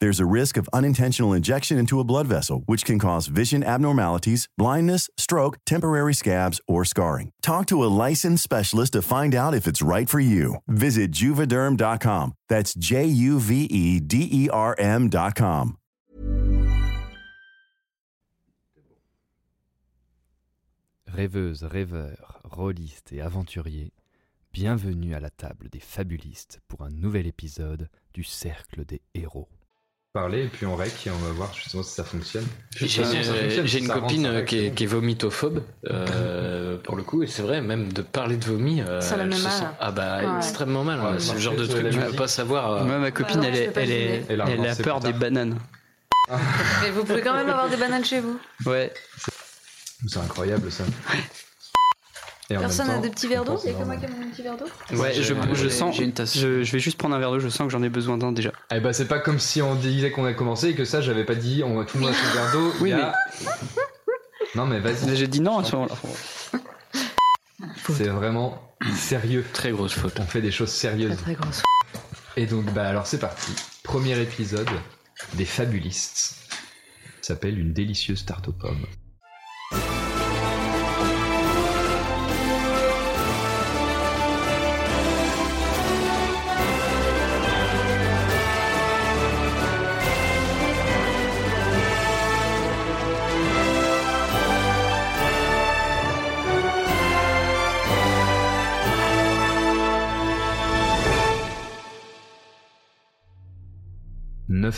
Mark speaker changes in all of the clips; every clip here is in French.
Speaker 1: There's a risk of unintentional injection into a blood vessel, which can cause vision abnormalities, blindness, stroke, temporary scabs, or scarring. Talk to a licensed specialist to find out if it's right for you. Visit juvederm.com. That's J U V E D E R M.com.
Speaker 2: Rêveuses, rêveurs, rôlistes et aventuriers, bienvenue à la table des fabulistes pour un nouvel épisode du Cercle des Héros.
Speaker 3: Parler et puis on rec et on va voir justement si ça fonctionne.
Speaker 4: J'ai une copine qui est,
Speaker 3: bon.
Speaker 4: qui est vomitophobe euh, pour le coup et c'est vrai même de parler de vomi euh,
Speaker 5: Ça la met mal.
Speaker 4: sent- ah bah
Speaker 5: Ouais.
Speaker 4: extrêmement mal
Speaker 3: Ouais,
Speaker 4: c'est le genre de truc que tu
Speaker 3: dit.
Speaker 4: peux pas savoir euh,
Speaker 6: Moi, ma copine,
Speaker 5: non,
Speaker 6: elle,
Speaker 5: je
Speaker 6: est,
Speaker 3: a
Speaker 6: elle a
Speaker 3: avancé
Speaker 6: peur des bananes.
Speaker 5: Mais vous pouvez quand même avoir des bananes chez vous.
Speaker 6: Ouais.
Speaker 3: C'est incroyable ça. Et
Speaker 5: Personne n'a des petits verres d'eau Il y a que moi qui ai mon petit verre d'eau
Speaker 6: Ouais, je, je sens.
Speaker 3: j'ai
Speaker 6: une tasse. Je, je vais juste prendre un verre d'eau, je sens que j'en ai besoin d'un déjà.
Speaker 3: Eh ben c'est pas comme si on disait qu'on a commencé et que ça j'avais pas dit on va tout le monde son verre d'eau.
Speaker 6: Oui,
Speaker 3: a- Non mais vas-y,
Speaker 6: J'ai dit non à ce moment-là.
Speaker 3: c'est vraiment sérieux.
Speaker 4: très grosse faute
Speaker 3: On fait des choses sérieuses.
Speaker 5: Très grosse.
Speaker 3: Et donc bah alors c'est parti. Premier épisode des Fabulistes. Ça s'appelle une délicieuse tarte aux pommes. «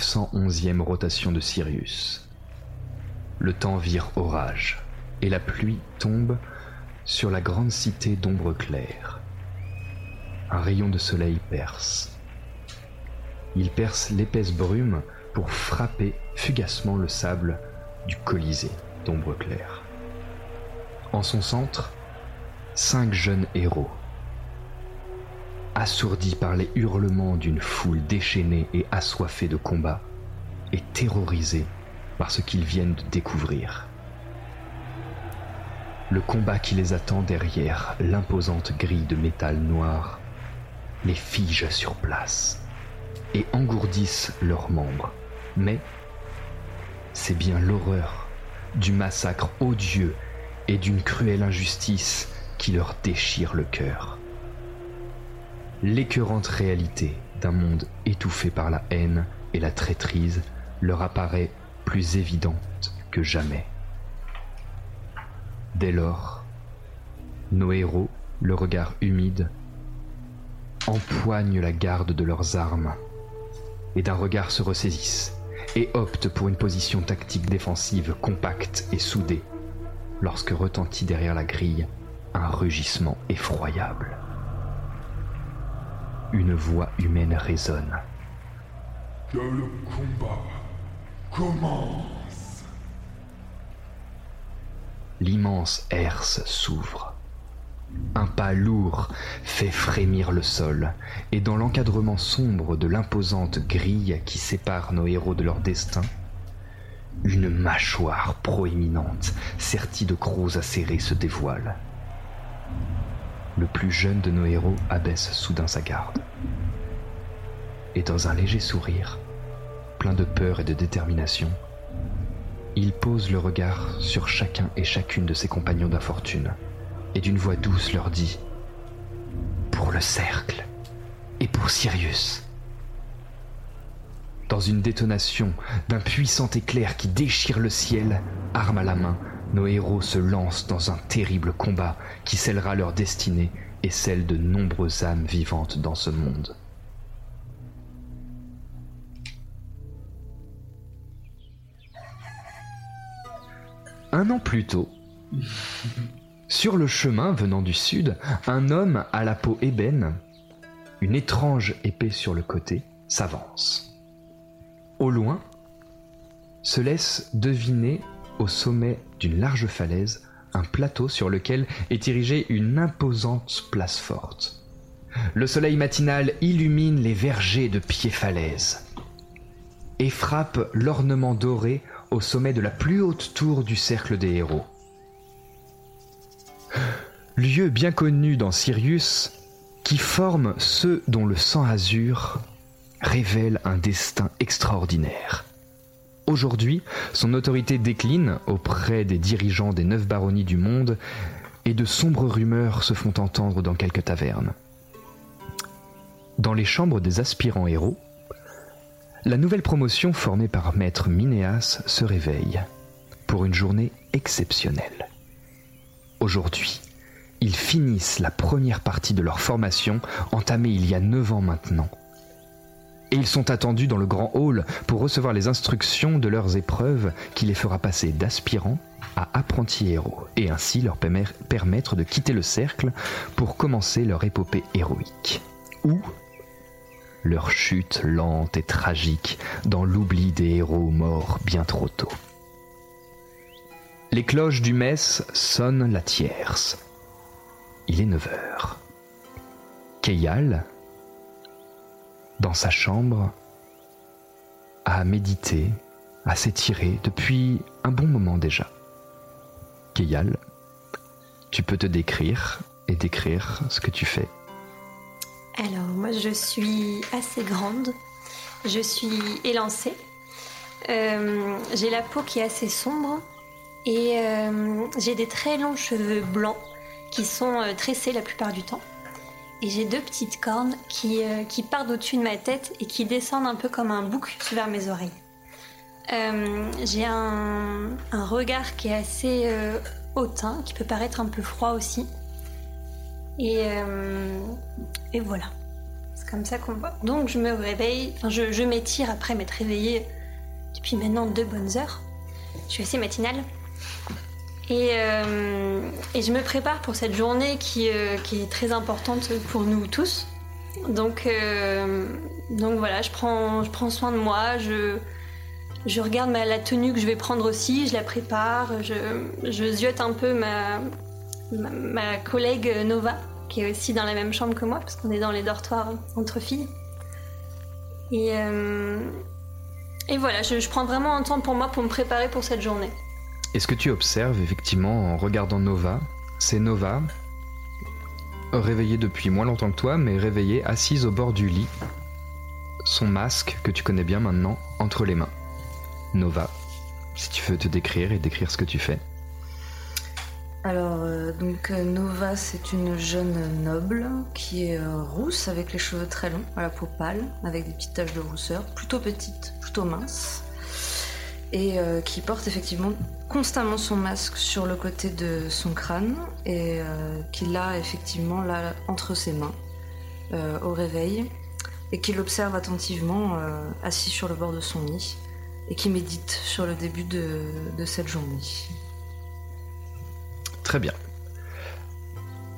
Speaker 3: 911e rotation de Sirius. Le temps vire orage, et la pluie tombe sur la grande cité d'ombre claire. Un rayon de soleil perce. Il perce l'épaisse brume pour frapper fugacement le sable du Colisée d'ombre claire. En son centre, cinq jeunes héros. Assourdis par les hurlements d'une foule déchaînée et assoiffée de combat, et terrorisés par ce qu'ils viennent de découvrir. Le combat qui les attend derrière l'imposante grille de métal noir les fige sur place et engourdissent leurs membres. Mais c'est bien l'horreur du massacre odieux et d'une cruelle injustice qui leur déchire le cœur. L'écœurante réalité d'un monde étouffé par la haine et la traîtrise leur apparaît plus évidente que jamais. Dès lors, nos héros, le regard humide, empoignent la garde de leurs armes et d'un regard se ressaisissent et optent pour une position tactique défensive compacte et soudée lorsque retentit derrière la grille un rugissement effroyable. Une voix humaine résonne.
Speaker 7: Que le combat commence.
Speaker 3: L'immense herse s'ouvre. Un pas lourd fait frémir le sol, et dans l'encadrement sombre de l'imposante grille qui sépare nos héros de leur destin, une mâchoire proéminente, sertie de crocs acérés, se dévoile. Le plus jeune de nos héros abaisse soudain sa garde. Et dans un léger sourire, plein de peur et de détermination, il pose le regard sur chacun et chacune de ses compagnons d'infortune et d'une voix douce leur dit ⁇ Pour le cercle et pour Sirius !⁇ Dans une détonation d'un puissant éclair qui déchire le ciel, arme à la main, nos héros se lancent dans un terrible combat qui scellera leur destinée et celle de nombreuses âmes vivantes dans ce monde. Un an plus tôt, sur le chemin venant du sud, un homme à la peau ébène, une étrange épée sur le côté, s'avance. Au loin, se laisse deviner au sommet d'une large falaise un plateau sur lequel est érigée une imposante place forte. Le soleil matinal illumine les vergers de pieds falaises et frappe l'ornement doré au sommet de la plus haute tour du cercle des héros. Lieu bien connu dans Sirius, qui forme ceux dont le sang azur révèle un destin extraordinaire. Aujourd'hui, son autorité décline auprès des dirigeants des neuf baronnies du monde et de sombres rumeurs se font entendre dans quelques tavernes. Dans les chambres des aspirants héros, la nouvelle promotion formée par maître Minéas se réveille pour une journée exceptionnelle. Aujourd'hui, ils finissent la première partie de leur formation entamée il y a neuf ans maintenant. Et ils sont attendus dans le grand hall pour recevoir les instructions de leurs épreuves qui les fera passer d'aspirants à apprentis héros et ainsi leur permettre de quitter le cercle pour commencer leur épopée héroïque. Ou leur chute lente et tragique dans l'oubli des héros morts bien trop tôt. Les cloches du mess sonnent la tierce. Il est 9 heures. Keyal, dans sa chambre, a médité, a s'étiré depuis un bon moment déjà. Keyal, tu peux te décrire et décrire ce que tu fais.
Speaker 8: Alors, moi, je suis assez grande. Je suis élancée. Euh, j'ai la peau qui est assez sombre. Et euh, j'ai des très longs cheveux blancs qui sont euh, tressés la plupart du temps. Et j'ai deux petites cornes qui, qui partent au-dessus de ma tête et qui descendent un peu comme un bouc vers mes oreilles. j'ai un, un, regard qui est assez hautain, qui peut paraître un peu froid aussi. Et, et voilà. C'est comme ça qu'on voit. Donc je me réveille, enfin je, je m'étire après m'être réveillée depuis maintenant deux bonnes heures. Je suis assez matinale. Et, euh, et je me prépare pour cette journée qui, euh, est très importante pour nous tous. Donc, euh, voilà, je prends, soin de moi, je, regarde la tenue que je vais prendre aussi, je la prépare, je, je ziote un peu ma, collègue Nova qui est aussi dans la même chambre que moi, parce qu'on est dans les dortoirs entre filles. Et voilà, je, prends vraiment un temps pour moi pour me préparer pour cette journée.
Speaker 3: Et ce que tu observes effectivement en regardant Nova, c'est Nova, réveillée depuis moins longtemps que toi, mais réveillée assise au bord du lit, son masque, que tu connais bien maintenant, entre les mains. Nova, si tu veux te décrire et décrire ce que tu fais.
Speaker 5: Alors, euh, donc euh, Nova, c'est une jeune noble qui est euh, rousse avec les cheveux très longs, à la peau pâle, avec des petites taches de rousseur, plutôt petite, plutôt mince, et qui porte effectivement constamment son masque sur le côté de son crâne et qui l'a effectivement là entre ses mains au réveil et qui l'observe attentivement assis sur le bord de son lit et qui médite sur le début de cette journée.
Speaker 3: Très bien.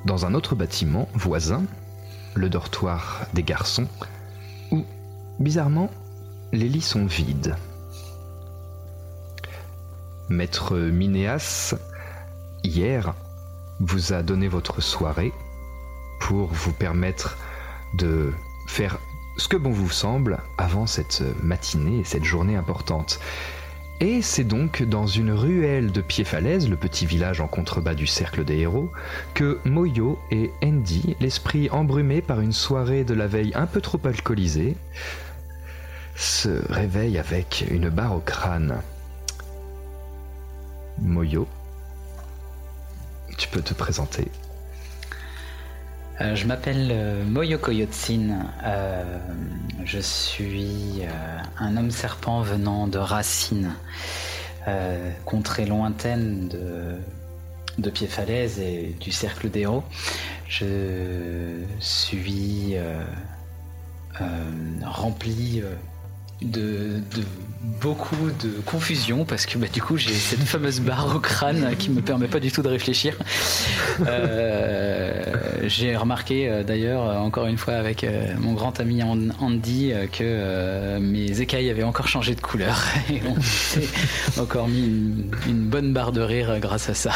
Speaker 3: Dans un autre bâtiment voisin, le dortoir des garçons, où, bizarrement, les lits sont vides. Maître Minéas, hier, vous a donné votre soirée pour vous permettre de faire ce que bon vous semble avant cette matinée et cette journée importante. Et c'est donc dans une ruelle de Pied-Falaise, le petit village en contrebas du cercle des héros, que Moyo et Andy, l'esprit embrumé par une soirée de la veille un peu trop alcoolisée, se réveillent avec une barre au crâne. Moyo, tu peux te présenter.
Speaker 9: Euh, je m'appelle euh, Moyo Koyotsin. Euh, je suis un homme serpent venant de Racine, contrée lointaine de, de Pied-Falaise et du Cercle des. Je suis rempli de, beaucoup de confusion parce que bah, du coup j'ai cette fameuse barre au crâne qui me permet pas du tout de réfléchir. Euh, j'ai remarqué euh, d'ailleurs encore une fois avec euh, mon grand ami An- Andy que mes écailles avaient encore changé de couleur et on s'est encore mis une, bonne barre de rire grâce à ça.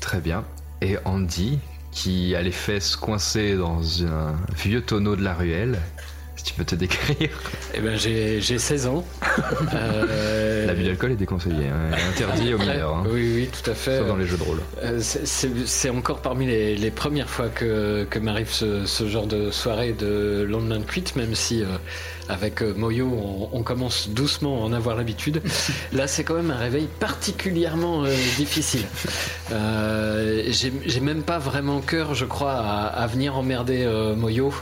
Speaker 3: Très bien. Et Andy, qui a les fesses coincées dans un vieux tonneau de la ruelle, si tu peux te décrire.
Speaker 4: Eh ben, j'ai j'ai 16 ans. Euh,
Speaker 3: L'abus d'alcool est déconseillé, hein, interdit aux mineurs. hein.
Speaker 4: Oui, oui, tout à fait.
Speaker 3: Sauf dans les jeux de rôle.
Speaker 4: Euh, c'est- encore parmi les, les premières fois que, que m'arrive ce, ce genre de soirée de lendemain de cuite, même si euh, avec euh, Moyo on, on commence doucement à en avoir l'habitude. Là, c'est quand même un réveil particulièrement euh, difficile. Euh, J'ai même pas vraiment cœur, je crois, à, à venir emmerder euh, Moyo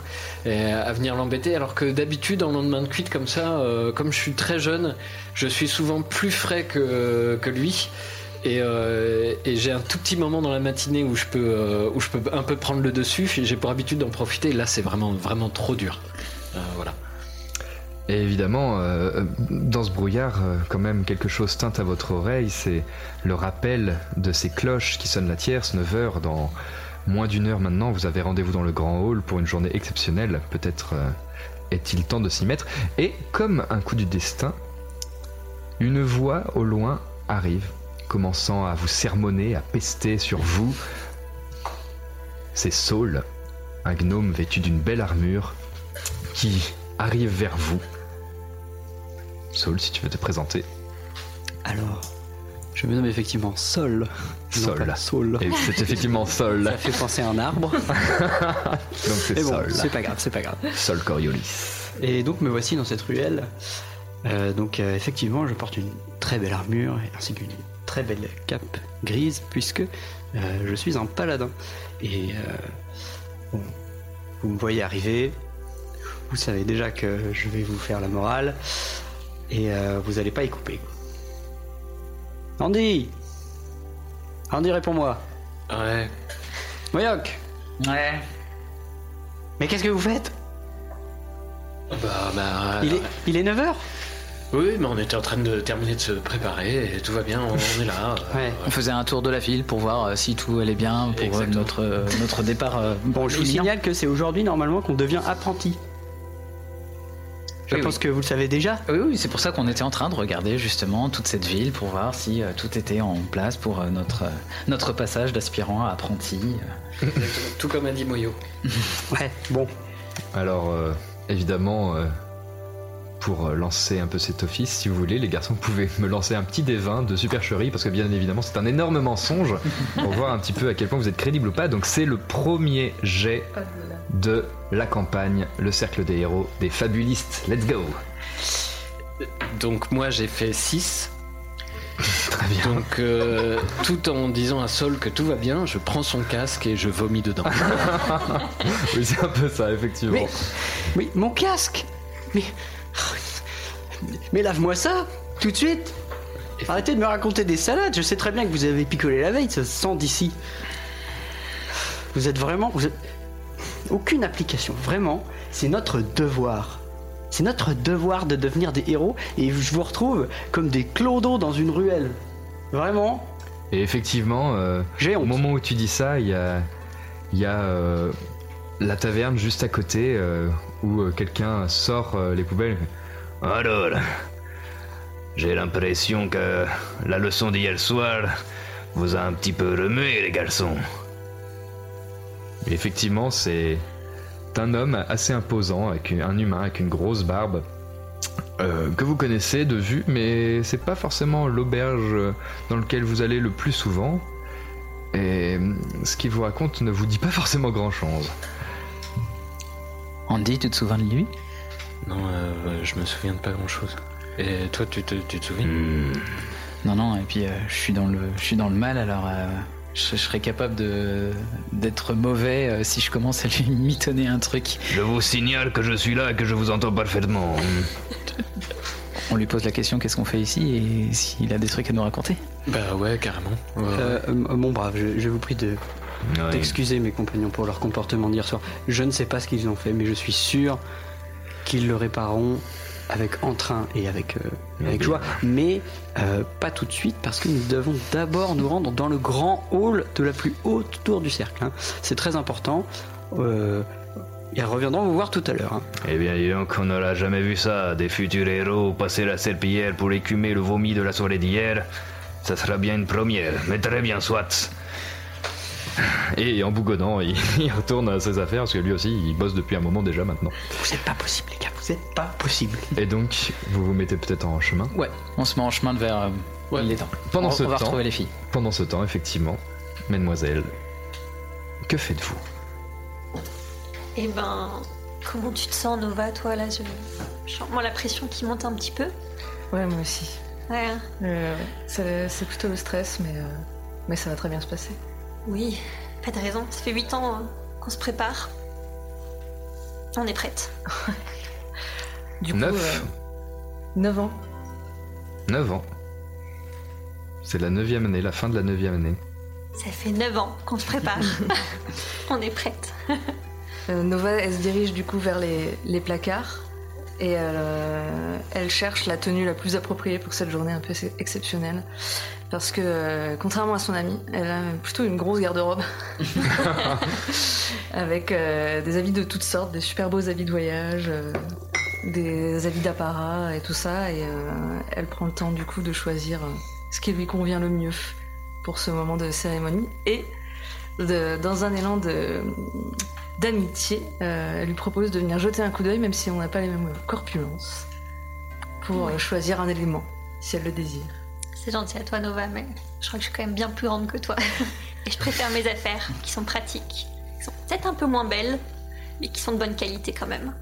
Speaker 4: et à venir l'embêter, alors que d'habitude, en lendemain de cuite comme ça, comme je suis très jeune, je suis souvent plus frais que, que lui. Et, euh, et j'ai un tout petit moment dans la matinée où je peux, euh, où je peux un peu prendre le dessus. J'ai pour habitude d'en profiter. Là, c'est vraiment, vraiment trop dur. Euh, voilà.
Speaker 3: Et évidemment, euh, dans ce brouillard, euh, quand même, quelque chose teinte à votre oreille, c'est le rappel de ces cloches qui sonnent la tierce, 9 heures, dans moins d'une heure maintenant, vous avez rendez-vous dans le grand hall pour une journée exceptionnelle, peut-être euh, est-il temps de s'y mettre. Et comme un coup du destin, une voix au loin arrive, commençant à vous sermonner, à pester sur vous. C'est Saul, un gnome vêtu d'une belle armure, qui arrive vers vous. Saul, si tu veux te présenter.
Speaker 6: Alors, je me nomme effectivement Sol.
Speaker 3: Sol.
Speaker 6: Non, Saul.
Speaker 3: Et c'est effectivement Sol.
Speaker 6: Ça fait penser à un arbre.
Speaker 3: Donc c'est
Speaker 6: bon,
Speaker 3: Sol.
Speaker 6: c'est pas grave, c'est pas grave.
Speaker 3: Sol Coriolis.
Speaker 6: Et donc me voici dans cette ruelle. Euh, donc euh, effectivement, je porte une très belle armure ainsi qu'une très belle cape grise puisque euh, je suis un paladin. Et bon, vous me voyez arriver. Vous savez déjà que je vais vous faire la morale et euh, vous allez pas y couper. Andy, Andy, réponds-moi.
Speaker 4: Ouais.
Speaker 6: Moyoc.
Speaker 9: Ouais.
Speaker 6: Mais qu'est-ce que vous faites?
Speaker 4: Bah, bah,
Speaker 6: il, est, il est 9h
Speaker 4: Oui, mais on était en train de terminer de se préparer et tout va bien. On, on est là. euh,
Speaker 6: Ouais.
Speaker 9: On faisait un tour de la ville pour voir euh, si tout allait bien pour euh,
Speaker 4: Exactement.
Speaker 9: notre, euh, notre départ. euh,
Speaker 6: Bon, je vous signale que c'est aujourd'hui normalement qu'on devient apprenti. Je
Speaker 9: Oui,
Speaker 6: pense
Speaker 9: oui.
Speaker 6: que vous le savez déjà.
Speaker 9: Oui, oui, c'est pour ça qu'on était en train de regarder justement toute cette ville pour voir si euh, tout était en place pour euh, notre, euh, notre passage d'aspirant à apprenti.
Speaker 4: Tout comme a dit Moyo.
Speaker 6: Ouais, bon.
Speaker 3: Alors, euh, évidemment, euh, pour lancer un peu cet office, si vous voulez, les garçons, vous pouvez me lancer un petit D20 de supercherie, parce que bien évidemment, c'est un énorme mensonge, pour voir un petit peu à quel point vous êtes crédible ou pas. Donc, c'est le premier jet de la campagne, le cercle des héros, des fabulistes. Let's go
Speaker 4: Donc, moi, j'ai fait 6.
Speaker 3: Très bien.
Speaker 4: Donc, euh, tout en disant à Sol que tout va bien, je prends son casque et je vomis dedans.
Speaker 3: oui, c'est un peu ça, effectivement.
Speaker 6: Mais, mais mon casque Mais. Mais lave-moi ça Tout de suite Arrêtez de me raconter des salades, je sais très bien que vous avez picolé la veille, ça se sent d'ici. Vous êtes vraiment. Vous êtes... Aucune application, vraiment, c'est notre devoir. C'est notre devoir de devenir des héros et je vous retrouve comme des clodos dans une ruelle. Vraiment,
Speaker 3: Et effectivement, euh,
Speaker 6: j'ai
Speaker 3: au
Speaker 6: honte.
Speaker 3: moment où tu dis ça, il y a, il y a euh, la taverne juste à côté euh, où euh, quelqu'un sort euh, les poubelles.
Speaker 10: Alors, j'ai l'impression que la leçon d'hier soir vous a un petit peu remué, les garçons.
Speaker 3: Et effectivement, c'est un homme assez imposant, avec une- un humain avec une grosse barbe. euh, que vous connaissez de vue, mais c'est pas forcément l'auberge dans laquelle vous allez le plus souvent. Et euh, ce qu'il vous raconte ne vous dit pas forcément grand chose.
Speaker 9: Andy, tu te souviens de lui?
Speaker 4: Non, euh, je me souviens de pas grand chose. Et toi, tu te, tu te souviens?
Speaker 9: Non, non, et puis euh, je suis dans le, je suis dans le mal, alors euh, je, je serais capable de d'être mauvais euh, si je commence à lui mitonner un truc.
Speaker 10: Je vous signale que je suis là et que je vous entends parfaitement.
Speaker 9: On lui pose la question qu'est-ce qu'on fait ici et s'il a des trucs à nous raconter.
Speaker 4: Bah ouais, carrément. Ouais.
Speaker 6: Euh, euh, mon brave, je, je vous prie de
Speaker 10: Ouais.
Speaker 6: d'excuser mes compagnons pour leur comportement d'hier soir. Je ne sais pas ce qu'ils ont fait, mais je suis sûr qu'ils le répareront avec entrain et avec, euh, avec joie. Mais euh, pas tout de suite, parce que nous devons d'abord nous rendre dans le grand hall de la plus haute tour du cercle. hein. C'est très important. Euh, ils reviendront vous voir tout à l'heure. hein.
Speaker 10: Eh bien, dis donc, on n'aura jamais vu ça. Des futurs héros passer la serpillière pour écumer le vomi de la soirée d'hier. Ça sera bien une première, mais très bien, soit.
Speaker 3: Et en bougonnant, il, il retourne à ses affaires parce que lui aussi, il bosse depuis un moment déjà maintenant.
Speaker 6: Vous êtes pas possible, les gars, vous êtes pas possible.
Speaker 3: Et donc, vous vous mettez peut-être en chemin.
Speaker 9: Ouais, on se met en chemin de vers. euh,
Speaker 4: Ouais.
Speaker 9: Il est temps.
Speaker 3: Pendant
Speaker 9: on,
Speaker 3: ce
Speaker 9: on va
Speaker 3: temps-
Speaker 9: retrouver les filles.
Speaker 3: Pendant ce temps, effectivement, mademoiselle, que faites-vous?
Speaker 8: Eh ben, comment tu te sens, Nova, toi, là je... je sens moi la pression qui monte un petit peu.
Speaker 5: Ouais, moi aussi.
Speaker 8: Ouais, hein.
Speaker 5: Euh, c'est c'est plutôt le stress, mais, euh, mais ça va très bien se passer.
Speaker 8: Oui, pas de raison. Ça fait 8 ans hein, qu'on se prépare. On est prête.
Speaker 5: Du coup,
Speaker 3: Neuf.
Speaker 5: 9 ans.
Speaker 3: 9 ans. C'est la neuvième année, la fin de la neuvième année.
Speaker 8: Ça fait 9 ans qu'on se prépare. On est prête.
Speaker 5: Euh, Nova, elle se dirige du coup vers les, les placards et euh, elle cherche la tenue la plus appropriée pour cette journée un peu ex- exceptionnelle. Parce que, euh, contrairement à son amie, elle a plutôt une grosse garde-robe. Avec euh, des habits de toutes sortes, des super beaux habits de voyage, euh, des habits d'apparat et tout ça. Et elle prend le temps du coup de choisir ce qui lui convient le mieux pour ce moment de cérémonie. Et de- dans un élan de, d'amitié, elle lui propose de venir jeter un coup d'œil, même si on n'a pas les mêmes corpulences, pour choisir un élément, si elle le désire.
Speaker 8: C'est gentil à toi, Nova, mais je crois que je suis quand même bien plus grande que toi. Et je préfère mes affaires, qui sont pratiques, qui sont peut-être un peu moins belles, mais qui sont de bonne qualité quand même.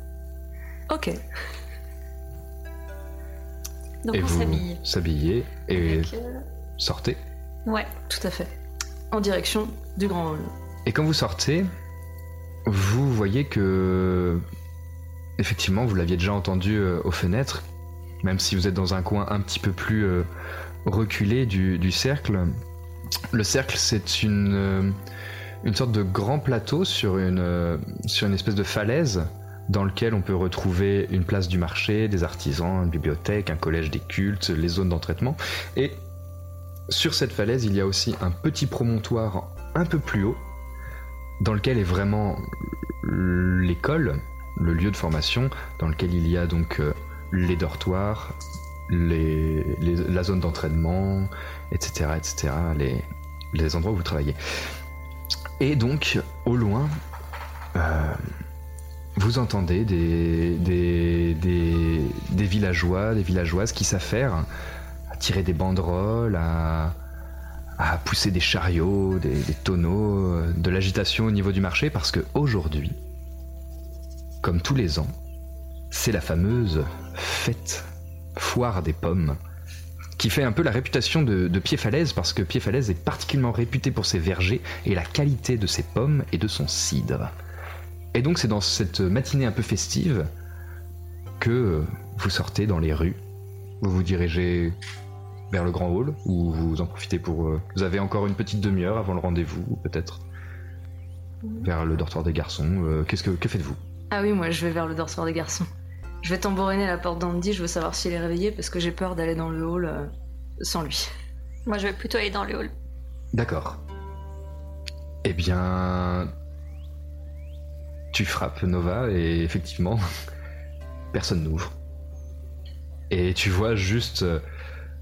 Speaker 5: Ok.
Speaker 8: Donc
Speaker 3: et
Speaker 8: on s'habille.
Speaker 3: s'habillez et
Speaker 8: Avec, euh,
Speaker 3: sortez.
Speaker 8: Ouais.
Speaker 5: Tout à fait. En direction du grand hall.
Speaker 3: Et quand vous sortez, vous voyez que effectivement vous l'aviez déjà entendu euh, aux fenêtres, même si vous êtes dans un coin un petit peu plus euh, reculé du, du cercle. Le cercle, c'est une, euh, une sorte de grand plateau sur une, euh, sur une espèce de falaise dans lequel on peut retrouver une place du marché, des artisans, une bibliothèque, un collège des cultes, les zones d'entraînement. Et sur cette falaise, il y a aussi un petit promontoire un peu plus haut, dans lequel est vraiment l'école, le lieu de formation, dans lequel il y a donc euh, les dortoirs, la zone d'entraînement, etc., etc., les, endroits où vous travaillez. Et donc, au loin, euh, vous entendez des, villageois, des villageoises qui s'affairent à tirer des banderoles, à, à pousser des chariots, des, des tonneaux, euh, de l'agitation au niveau du marché, parce que aujourd'hui, comme tous les ans, c'est la fameuse fête, foire des pommes, qui fait un peu la réputation de, de Pied-Falaise, parce que Pied-Falaise est particulièrement réputé pour ses vergers et la qualité de ses pommes et de son cidre. Et donc c'est dans cette matinée un peu festive que vous sortez dans les rues, vous vous dirigez vers le grand hall, ou vous en profitez pour... euh, vous avez encore une petite demi-heure avant le rendez-vous, ou peut-être vers le dortoir des garçons. euh, Qu'est-ce que, que faites-vous?
Speaker 5: Ah oui, moi je vais vers le dortoir des garçons. Je vais tambouriner à la porte d'Andy, je veux savoir s'il est réveillé parce que j'ai peur d'aller dans le hall euh, sans lui.
Speaker 8: Moi, je vais plutôt aller dans le hall.
Speaker 3: D'accord. Eh bien... Tu frappes Nova et effectivement, personne n'ouvre. Et tu vois juste euh,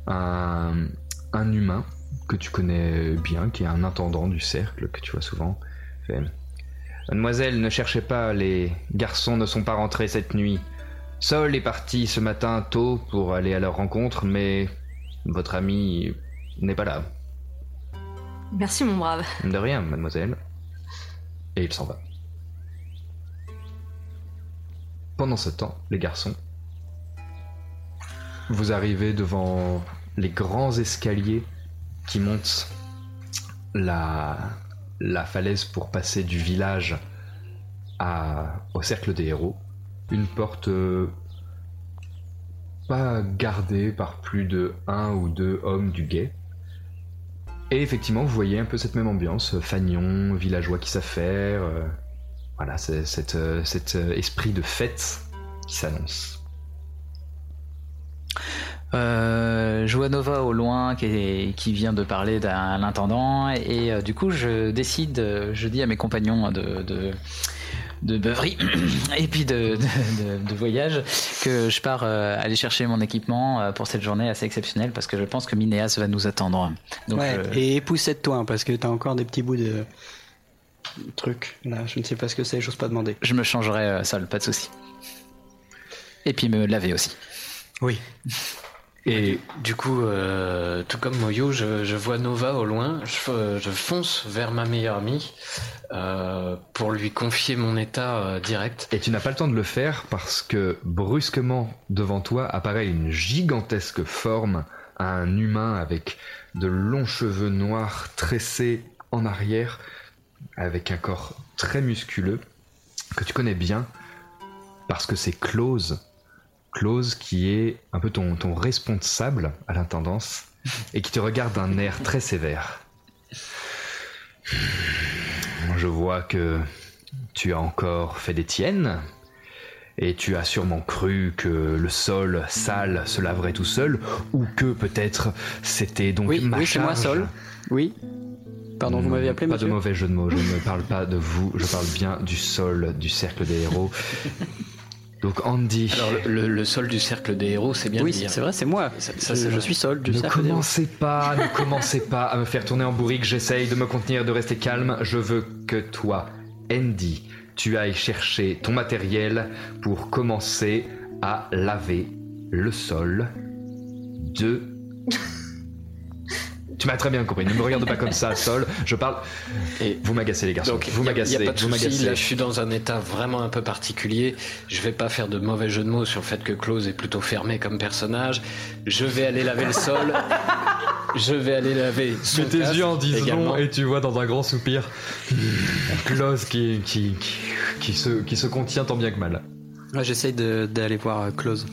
Speaker 3: un, un humain que tu connais bien, qui est un intendant du cercle, que tu vois souvent. Fait, Mademoiselle, ne cherchez pas, les garçons ne sont pas rentrés cette nuit. Sol est parti ce matin tôt pour aller à leur rencontre, mais votre ami n'est pas là.
Speaker 5: Merci, mon brave.
Speaker 3: De rien, mademoiselle. Et il s'en va. Pendant ce temps, les garçons, vous arrivez devant les grands escaliers qui montent la, la falaise pour passer du village à, au cercle des héros. Une porte euh, pas gardée par plus de un ou deux hommes du guet. Et effectivement, vous voyez un peu cette même ambiance, fagnon, villageois qui s'affaire. euh, voilà, c'est cet, euh, euh, esprit de fête qui s'annonce.
Speaker 9: Euh, je vois Nova au loin qui, vient de parler d'un l'intendant et euh, du coup je décide, euh, je dis à mes compagnons de, de beuverie et puis de, de, de- de voyage que je pars euh, aller chercher mon équipement euh, pour cette journée assez exceptionnelle parce que je pense que Minéas va nous attendre. Donc,
Speaker 6: ouais,
Speaker 9: euh,
Speaker 6: et poussette-toi, hein, parce que t'as encore des petits bouts de trucs. Là, je ne sais pas ce que c'est, j'ose pas demander.
Speaker 9: je me changerai seul, pas de souci. Et puis me laver aussi.
Speaker 6: Oui.
Speaker 4: Et du coup, euh, tout comme Moyo, je, je vois Nova au loin. Je, euh, je fonce vers ma meilleure amie euh, pour lui confier mon état euh, direct.
Speaker 3: Et tu n'as pas le temps de le faire parce que brusquement devant toi apparaît une gigantesque forme, un humain avec de longs cheveux noirs tressés en arrière, avec un corps très musculeux, que tu connais bien parce que c'est Close. Close qui est un peu ton, ton responsable à l'intendance et qui te regarde d'un air très sévère. Je vois que tu as encore fait des tiennes et tu as sûrement cru que le sol sale se laverait tout seul ou que peut-être c'était donc
Speaker 6: Oui,
Speaker 3: ma
Speaker 6: oui, c'est moi,
Speaker 3: charge.
Speaker 6: Sol. Oui. Pardon, vous m'avez appelé,
Speaker 3: Pas
Speaker 6: monsieur
Speaker 3: de mauvais jeu de mots, je ne parle pas de vous, je parle bien du sol du cercle des héros. Donc Andy,
Speaker 4: Alors, le, le- le sol du cercle des héros, c'est bien
Speaker 6: Oui,
Speaker 4: de dire.
Speaker 6: c'est vrai, c'est moi.
Speaker 4: Ça-
Speaker 6: je,
Speaker 4: ça,
Speaker 6: suis Sol du
Speaker 3: ne
Speaker 6: cercle des héros.
Speaker 3: commencez pas, ne commencez pas à me faire tourner en bourrique, j'essaye de me contenir, de rester calme. Je veux que toi, Andy, tu ailles chercher ton matériel pour commencer à laver le sol de... Tu m'as très bien compris, ne me regarde pas comme ça, Sol. Je parle...
Speaker 4: Et
Speaker 3: Vous m'agacez les garçons,
Speaker 4: Donc,
Speaker 3: vous
Speaker 4: il n'y a,
Speaker 3: m'agacez,
Speaker 4: pas de
Speaker 3: vous
Speaker 4: souci.
Speaker 3: m'agacez.
Speaker 4: Là, je suis dans un état vraiment un peu particulier. Je vais pas faire de mauvais jeu de mots sur le fait que Close est plutôt fermé comme personnage. Je vais aller laver le sol. Je vais aller laver son
Speaker 3: Mets tes yeux en disant
Speaker 4: également.
Speaker 3: et tu vois dans un grand soupir Klaus qui, qui, qui, qui se, qui se contient tant bien que mal.
Speaker 6: Ouais, J'essaye de- d'aller voir euh, Close.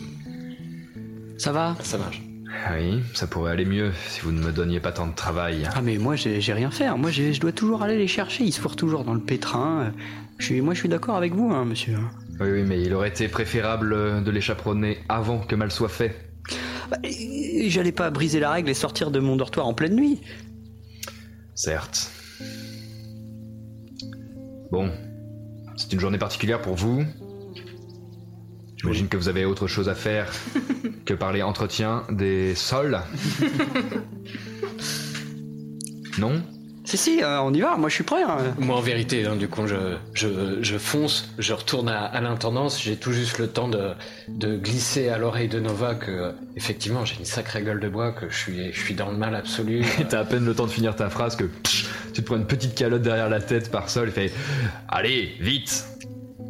Speaker 6: Ça va?
Speaker 4: Ça marche.
Speaker 3: Ah Oui, ça pourrait aller mieux si vous ne me donniez pas tant de travail.
Speaker 6: Ah mais moi j'ai rien fait. hein. Moi je dois toujours aller les chercher. Ils se fourrent toujours dans le pétrin. Je suis, moi je suis d'accord avec vous, hein, monsieur.
Speaker 3: Oui, oui, mais il aurait été préférable de les chaperonner avant que mal soit fait.
Speaker 6: Bah, J'allais pas briser la règle et sortir de mon dortoir en pleine nuit.
Speaker 3: Certes. Bon, c'est une journée particulière pour vous. J'imagine que vous avez autre chose à faire que parler entretien des sols. non?
Speaker 6: Si si, euh, on y va. Moi je suis prêt. hein.
Speaker 4: Moi, en vérité, hein, du coup, je, je, je fonce, je retourne à, à l'intendance. J'ai tout juste le temps de, de glisser à l'oreille de Nova que, euh, effectivement, j'ai une sacrée gueule de bois, que je suis, je suis dans le mal absolu.
Speaker 3: Et t'as à peine le temps de finir ta phrase que psh, tu te prends une petite calotte derrière la tête par sol et fait Allez, vite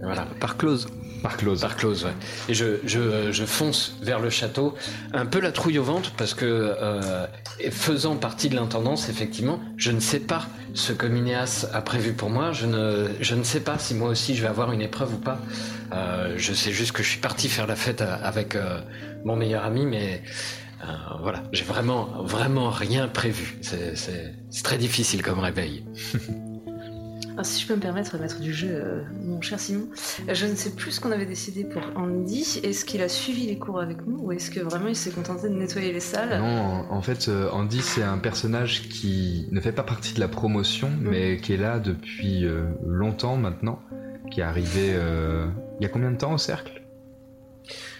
Speaker 4: Voilà.
Speaker 6: Par Close.
Speaker 3: Par close.
Speaker 4: Par close, ouais. Et je, je, je fonce vers le château, un peu la trouille au ventre, parce que euh, faisant partie de l'intendance, effectivement, je ne sais pas ce que Minéas a prévu pour moi. Je ne, je ne sais pas si moi aussi je vais avoir une épreuve ou pas. Euh, je sais juste que je suis parti faire la fête euh, avec euh, mon meilleur ami, mais voilà, j'ai vraiment, vraiment rien prévu. C'est très difficile comme réveil.
Speaker 5: Ah, si je peux me permettre, maître du jeu, euh, mon cher Simon, je ne sais plus ce qu'on avait décidé pour Andy. Est-ce qu'il a suivi les cours avec nous ou est-ce que vraiment il s'est contenté de nettoyer les salles?
Speaker 3: Non, en, fait, euh, Andy, c'est un personnage qui ne fait pas partie de la promotion,
Speaker 5: Mm.
Speaker 3: mais qui est là depuis euh, longtemps maintenant, qui est arrivé euh, il y a combien de temps au cercle?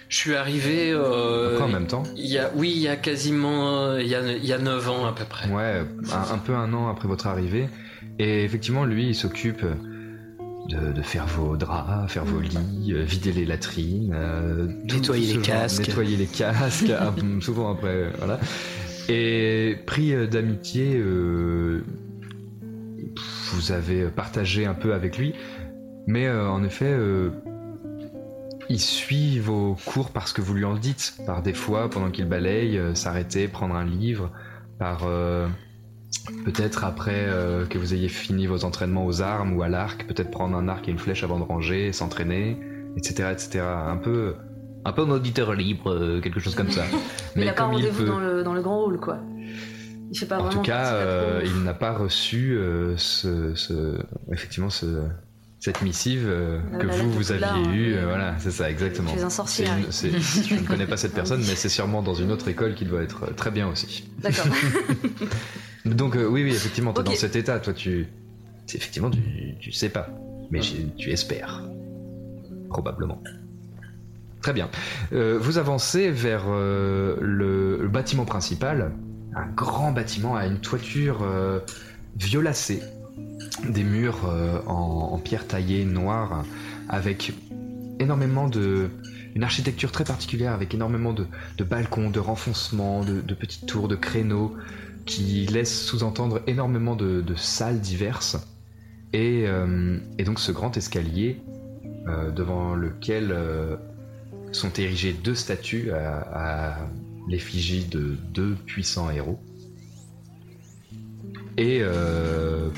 Speaker 4: Je suis arrivé. euh,
Speaker 3: en même temps
Speaker 4: il y a, Oui, il y a quasiment. Il y a, il y a 9 ans à peu près.
Speaker 3: Ouais, un, un peu un an après votre arrivée. Et effectivement, lui, il s'occupe de, de faire vos draps, faire vos lits, euh, vider les latrines, euh,
Speaker 6: Nettoyer les casques.
Speaker 3: nettoyer les casques, un- souvent après, euh, voilà. Et pris euh, d'amitié, euh, vous avez partagé un peu avec lui, mais euh, en effet, euh, il suit vos cours parce que vous lui en dites. Par des fois, pendant qu'il balaye, euh, s'arrêter, prendre un livre, par euh, peut-être après euh, que vous ayez fini vos entraînements aux armes ou à l'arc, peut-être prendre un arc et une flèche avant de ranger, s'entraîner, etc., etc. Un peu, un peu un auditeur libre, euh, quelque chose comme ça.
Speaker 5: Mais il a pas rendez-vous
Speaker 3: peut-
Speaker 5: dans, le, dans le grand hall, quoi. Il fait pas
Speaker 3: en tout cas, euh, il n'a pas reçu ce, ce- effectivement ce, cette missive euh,
Speaker 5: Euh,
Speaker 3: que vous, vous aviez
Speaker 5: hein.
Speaker 3: eue. euh, voilà, c'est ça, exactement.
Speaker 5: Es un sorcier,
Speaker 3: une- je ne connais pas cette personne, mais c'est sûrement dans une autre école qui doit être très bien aussi.
Speaker 5: D'accord.
Speaker 3: Donc euh, oui, oui, effectivement, tu es
Speaker 5: Ok.
Speaker 3: dans cet état. Toi, tu, c'est- effectivement, tu, tu sais pas, mais tu espères, probablement. Très bien. Euh, vous avancez vers euh, le, le bâtiment principal, un grand bâtiment à une toiture euh, violacée, des murs en, en pierre taillée noire, avec énormément de une architecture très particulière, avec énormément de, de balcons, de renfoncements, de, de petites tours, de créneaux, qui laissent sous-entendre énormément de, de salles diverses. Et, euh, et donc ce grand escalier euh, devant lequel euh, sont érigées deux statues à, à l'effigie de deux puissants héros. Et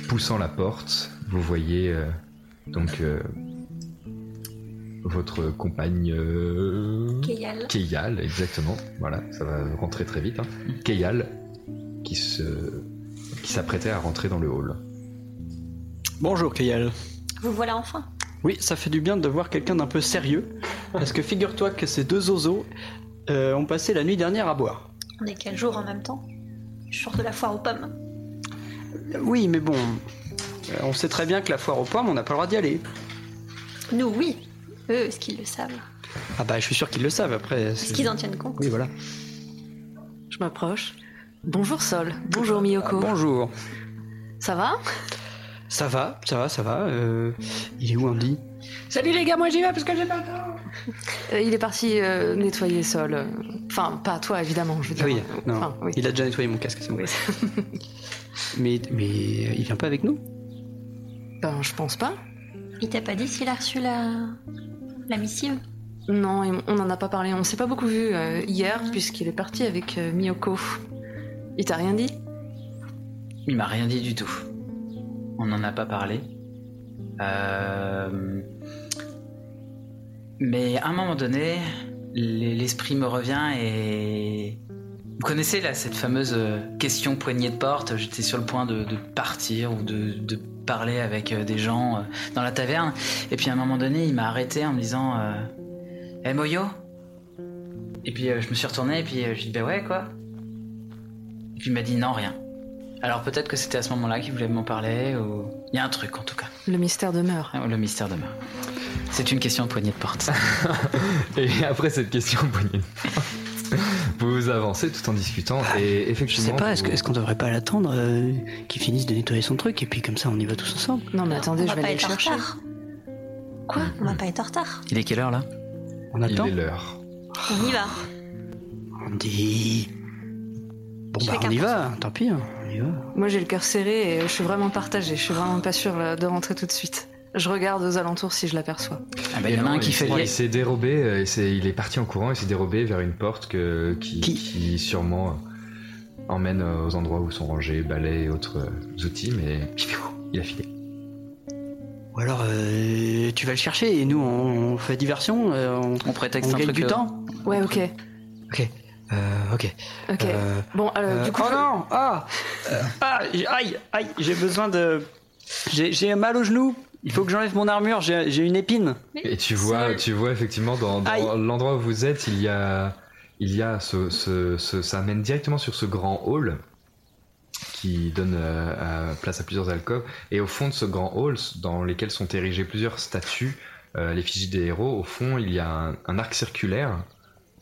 Speaker 3: poussant la porte, vous voyez donc votre compagne
Speaker 8: Keyal.
Speaker 3: Keyal, exactement. Voilà, ça va rentrer très vite. Hein. Keyal qui se qui s'apprêtait à rentrer dans le hall.
Speaker 6: Bonjour Kayal.
Speaker 8: Vous voilà enfin.
Speaker 6: Oui, ça fait du bien de voir quelqu'un d'un peu sérieux. Parce que figure-toi que ces deux oiseaux euh, ont passé la nuit dernière à boire.
Speaker 8: On est quel jour en même temps? Jour de la foire aux pommes.
Speaker 6: Oui, mais bon, euh, on sait très bien que la foire aux pommes, on n'a pas le droit d'y aller.
Speaker 8: Nous, oui. Eux, est-ce qu'ils le savent?
Speaker 6: Ah bah, je suis sûr qu'ils le savent après.
Speaker 8: Est-ce qu'ils en tiennent compte?
Speaker 6: Oui, voilà.
Speaker 5: Je m'approche. Bonjour Sol. Bonjour Miyoko.
Speaker 6: Ah, bonjour.
Speaker 5: Ça va?
Speaker 6: Ça va, ça va, ça va. euh, Il est où Andy?
Speaker 5: Salut les gars, moi j'y vais parce que j'ai pas le temps. Euh, il est parti euh, nettoyer Sol. Enfin, pas toi évidemment, je veux dire.
Speaker 6: Oui, non.
Speaker 5: Enfin, oui.
Speaker 6: Il a déjà nettoyé mon casque, c'est bon. mais, mais il vient pas avec nous?
Speaker 5: Ben, je pense pas.
Speaker 8: Il t'a pas dit s'il a reçu la, la missive?
Speaker 5: Non, on n'en a pas parlé. On s'est pas beaucoup vu euh, hier puisqu'il est parti avec euh, Miyoko. Il t'a rien dit?
Speaker 9: Il m'a rien dit du tout. On n'en a pas parlé. Euh, Mais à un moment donné, l'esprit me revient et... Vous connaissez là cette fameuse euh, question poignée de porte J'étais sur le point de, partir ou de, parler avec euh, des gens dans la taverne. Et puis à un moment donné, il m'a arrêté en me disant Eh Moyo? Et puis je me suis retourné et puis je lui dit Bah ouais quoi? Puis il m'a dit non rien. Alors peut-être que c'était à ce moment-là qu'il voulait m'en parler ou... Il y a un truc en tout cas.
Speaker 5: Le mystère demeure.
Speaker 9: Ah, Le mystère demeure. C'est une question de poignée de porte.
Speaker 3: Et après cette question poignée de porte, vous avancez tout en discutant et
Speaker 6: Je
Speaker 3: effectivement.
Speaker 6: sais pas, est-ce
Speaker 3: vous-
Speaker 6: que- est-ce qu'on devrait pas l'attendre euh, qu'il finisse de nettoyer son truc et puis comme ça on y va tous ensemble
Speaker 5: Non mais attendez,
Speaker 8: On
Speaker 5: je
Speaker 8: va
Speaker 5: vais aller le chercher.
Speaker 8: retard. Quoi On va pas être en retard.
Speaker 9: Il est quelle heure là?
Speaker 6: On
Speaker 3: Il
Speaker 6: attend?
Speaker 3: est l'heure.
Speaker 8: On y va.
Speaker 6: On dit. Bon bah on y
Speaker 8: 15%.
Speaker 6: va, tant pis, hein, on y va.
Speaker 5: Moi j'ai le cœur serré et je suis vraiment partagée. Je suis vraiment pas sûre là, de rentrer tout de suite. Je regarde aux alentours si je l'aperçois.
Speaker 9: Ah bah il y en a un qui fait
Speaker 3: Il s'est dérobé, euh, il, est parti en courant, il s'est dérobé vers une porte que, qui,
Speaker 6: Qui
Speaker 3: qui sûrement euh, emmène euh, aux endroits où sont rangés balais et autres outils, mais il a filé.
Speaker 6: Ou alors euh, tu vas le chercher et nous on, on fait diversion, euh, on,
Speaker 9: On prétexte
Speaker 6: on
Speaker 9: un
Speaker 6: gagne
Speaker 9: truc
Speaker 6: du
Speaker 9: euh,
Speaker 6: temps.
Speaker 5: Ouais, ok.
Speaker 6: Ok. Euh, ok.
Speaker 5: Ok.
Speaker 6: Euh,
Speaker 5: Bon, alors
Speaker 6: euh,
Speaker 5: du coup.
Speaker 6: oh non Ah Ah Aïe Aïe J'ai besoin de. J'ai mal au genou. Il faut que j'enlève mon armure. J'ai une épine.
Speaker 3: Et tu vois, tu vois effectivement dans, l'endroit où vous êtes, il y a, il y a ce, ce- ce- ça mène directement sur ce grand hall qui donne euh, à- place à plusieurs alcôves. Et au fond de ce grand hall, dans lesquels sont érigées plusieurs statues, euh, l'effigie des héros, au fond, il y a un, un arc circulaire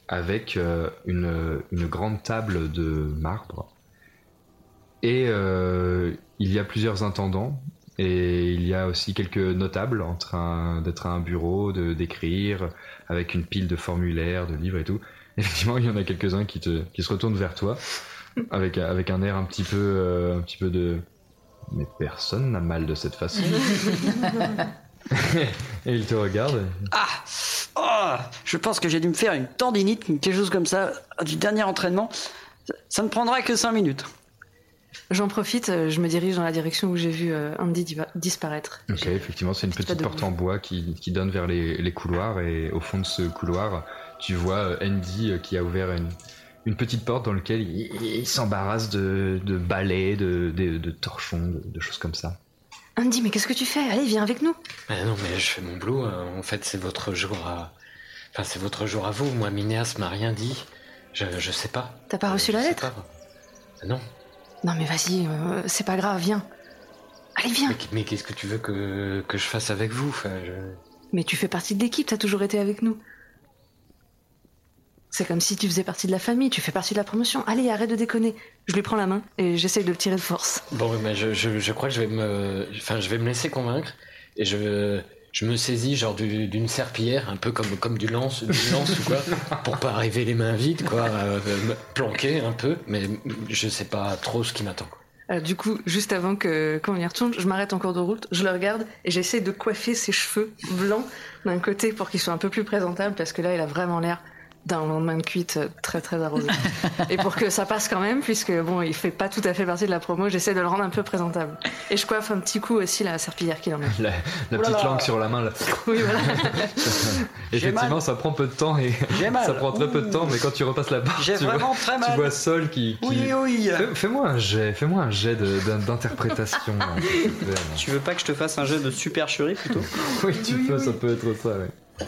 Speaker 3: avec euh, une, une grande table de marbre. Et euh, il y a plusieurs intendants. Et il y a aussi quelques notables en train d'être à un bureau, de d'écrire, avec une pile de formulaires, de livres et tout. Effectivement, il y en a quelques-uns qui, te, qui se retournent vers toi avec, avec un air un petit peu, euh, un petit peu de. Mais personne n'a mal de cette façon. et il te regarde.
Speaker 6: Ah Oh Je pense que j'ai dû me faire une tendinite, quelque chose comme ça, du dernier entraînement. Ça, ne prendra que 5 minutes.
Speaker 5: J'en profite, euh, je me dirige dans la direction où j'ai vu euh, Andy disparaître.
Speaker 3: Ok, effectivement, c'est une petite porte en bois qui, qui donne vers les, les couloirs et au fond de ce couloir, tu vois euh, Andy qui a ouvert une, une petite porte dans laquelle il, il s'embarrasse de, de balais, de, de, de torchons, de, de choses comme ça.
Speaker 5: Andy, mais qu'est-ce que tu fais? Allez, viens avec nous.
Speaker 4: Ah non, mais je fais mon boulot. hein. En fait, c'est votre jour à. Enfin, c'est votre jour à vous. Moi, Minéas m'a rien dit. Je, je sais pas.
Speaker 5: T'as pas reçu
Speaker 4: Je
Speaker 5: la lettre?
Speaker 4: pas. Non.
Speaker 5: Non, mais vas-y, euh, c'est pas grave, viens. Allez, viens.
Speaker 4: Mais, mais qu'est-ce que tu veux que, que je fasse avec vous? Enfin, je-
Speaker 5: Mais tu fais partie de l'équipe, t'as toujours été avec nous. C'est comme si tu faisais partie de la famille, tu fais partie de la promotion. Allez, arrête de déconner. Je lui prends la main et j'essaye de le tirer de force.
Speaker 4: Bon, mais je, je, je crois que je vais me, enfin, je vais me laisser convaincre et je, je me saisis genre du- d'une serpillière, un peu comme, comme du lance, du lance ou quoi, pour pas arriver les mains vides, quoi, euh, me planquer un peu, mais je sais pas trop ce qui m'attend.
Speaker 5: Euh, du coup, juste avant que qu'on y retourne, je m'arrête en cours de route, je le regarde et j'essaie de coiffer ses cheveux blancs d'un côté pour qu'il soit un peu plus présentable parce que là, il a vraiment l'air d'un lendemain de cuite très très arrosé. et pour que ça passe quand même, puisque bon, il fait pas tout à fait partie de la promo, j'essaie de le rendre un peu présentable. Et je coiffe un petit coup aussi la serpillière qu'il en a.
Speaker 3: La, la petite langue sur la main, là.
Speaker 5: Oui, voilà.
Speaker 3: Effectivement, ça prend peu de temps et
Speaker 6: J'ai mal.
Speaker 3: ça prend très peu de temps, mais quand tu repasses la barre, tu,
Speaker 6: vraiment
Speaker 3: vois,
Speaker 6: très
Speaker 3: tu
Speaker 6: mal.
Speaker 3: vois Sol qui. qui-
Speaker 6: Oui, oui.
Speaker 3: Fais- Fais-moi un jet, fais-moi un jet d'interprétation. hein.
Speaker 6: Tu veux pas que je te fasse un jeu de supercherie plutôt?
Speaker 3: Oui, tu peux, ça peut être ça, ouais.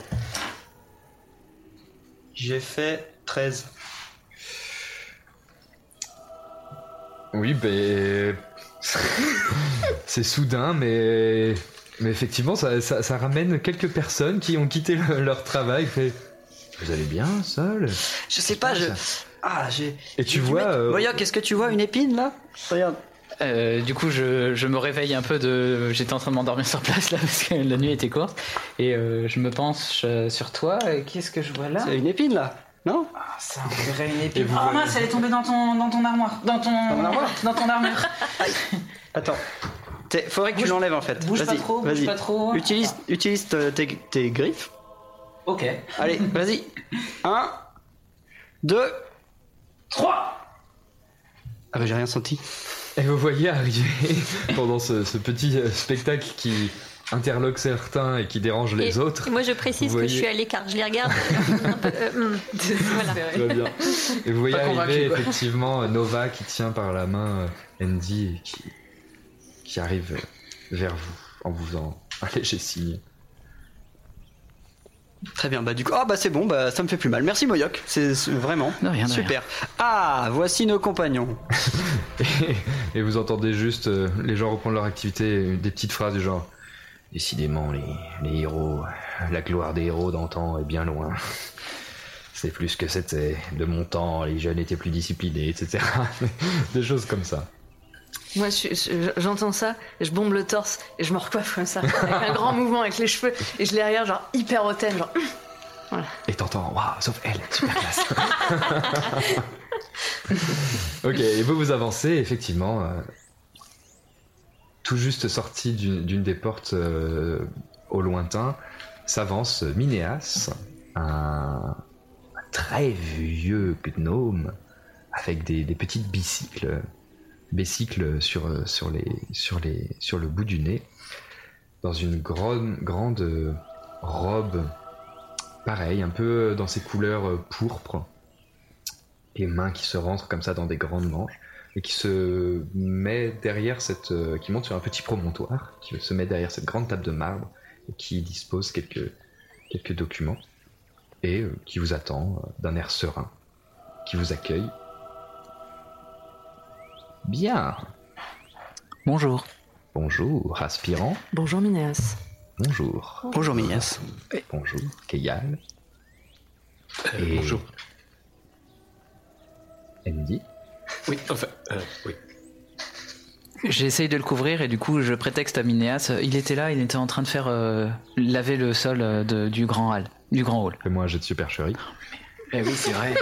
Speaker 6: J'ai fait 13.
Speaker 3: Oui, ben. c'est soudain, mais. Mais effectivement, ça, ça- ça ramène quelques personnes qui ont quitté le- leur travail. Fait, Vous allez bien, Sol
Speaker 6: Je sais pas, je. Ah, j'ai.
Speaker 3: Et tu vois,
Speaker 6: mettre-
Speaker 3: euh,
Speaker 6: Voyons, qu'est-ce que tu vois Une épine là? Regarde.
Speaker 9: Euh, du coup, je, je me réveille un peu de. J'étais en train de m'endormir sur place là parce que la nuit était courte. Et euh, je me penche euh, sur toi. Et Qu'est-ce que je vois là?
Speaker 6: C'est une épine là Non?
Speaker 9: Ah, ça on dirait une épine. Oh mince, elle est tombée dans ton, dans ton armoire. Dans ton,
Speaker 6: armoire?
Speaker 9: dans ton armure.
Speaker 6: Attends. Faudrait que tu l'enlèves en fait.
Speaker 9: bouge pas
Speaker 6: Vas-y,
Speaker 9: trop, bouge
Speaker 6: vas-y.
Speaker 9: pas trop.
Speaker 6: Utilise, utilise te- tes, tes griffes.
Speaker 9: Ok.
Speaker 6: Allez, vas-y. Un, deux, trois. Ah bah j'ai rien senti.
Speaker 3: Et vous voyez arriver pendant ce, ce petit euh, spectacle qui interloque certains et qui dérange les autres.
Speaker 8: et moi, je précise que je suis à l'écart. Je les regarde. un peu, euh, hmm. voilà.
Speaker 3: Très bien. Et vous voyez
Speaker 6: Pas
Speaker 3: arriver effectivement euh, Nova qui tient par la main Andy et qui, qui arrive vers vous en vous faisant un léger signe.
Speaker 6: Très bien, bah du coup, ah bah c'est bon, bah ça me fait plus mal. Merci Moyoc, c'est vraiment
Speaker 9: De rien, de
Speaker 6: super. Ah, voici nos compagnons.
Speaker 3: Et, et vous entendez juste euh, les gens reprendre leur activité, des petites phrases du genre Décidément, les, les héros, la gloire des héros d'antan est bien loin. C'est plus que c'était. De mon temps, les jeunes étaient plus disciplinés, etc. des choses comme ça.
Speaker 5: Moi, je- je- j'entends ça, et je bombe le torse et je me recoiffe comme ça, avec un grand mouvement avec les cheveux, et je les regarde genre hyper hautaine, genre.
Speaker 3: Et t'entends, waouh, sauf elle, super classe. ok, et vous vous avancez, effectivement, euh, tout juste sorti d'une d'une des portes euh, au lointain, s'avance Minéas, un, un très vieux gnome avec des, des petites bicycles, bicycles sur, euh, sur, les, sur, les, sur le bout du nez, dans une grande, grande euh, robe pareil, un peu dans ses couleurs euh, pourpres, les mains qui se rentrent comme ça dans des grandes manches, et qui se met derrière cette, euh, qui monte sur un petit promontoire, qui se met derrière cette grande table de marbre, et qui dispose quelques, quelques documents, et euh, qui vous attend euh, d'un air serein, qui vous accueille. Bien.
Speaker 9: Bonjour.
Speaker 3: Bonjour, aspirant.
Speaker 11: Bonjour Minéas.
Speaker 3: Bonjour.
Speaker 6: Bonjour Minas.
Speaker 3: Bonjour, Keyal.
Speaker 4: Euh,
Speaker 3: Et-
Speaker 4: Bonjour.
Speaker 3: Andy.
Speaker 4: Oui, enfin, euh, oui.
Speaker 9: J'essaye de le couvrir et du coup je prétexte à Minéas. Il était là, il était en train de faire euh, laver le sol euh, de- du grand hall. Du grand hall.
Speaker 3: Fais-moi un jet de supercherie.
Speaker 9: Eh oui, c'est vrai.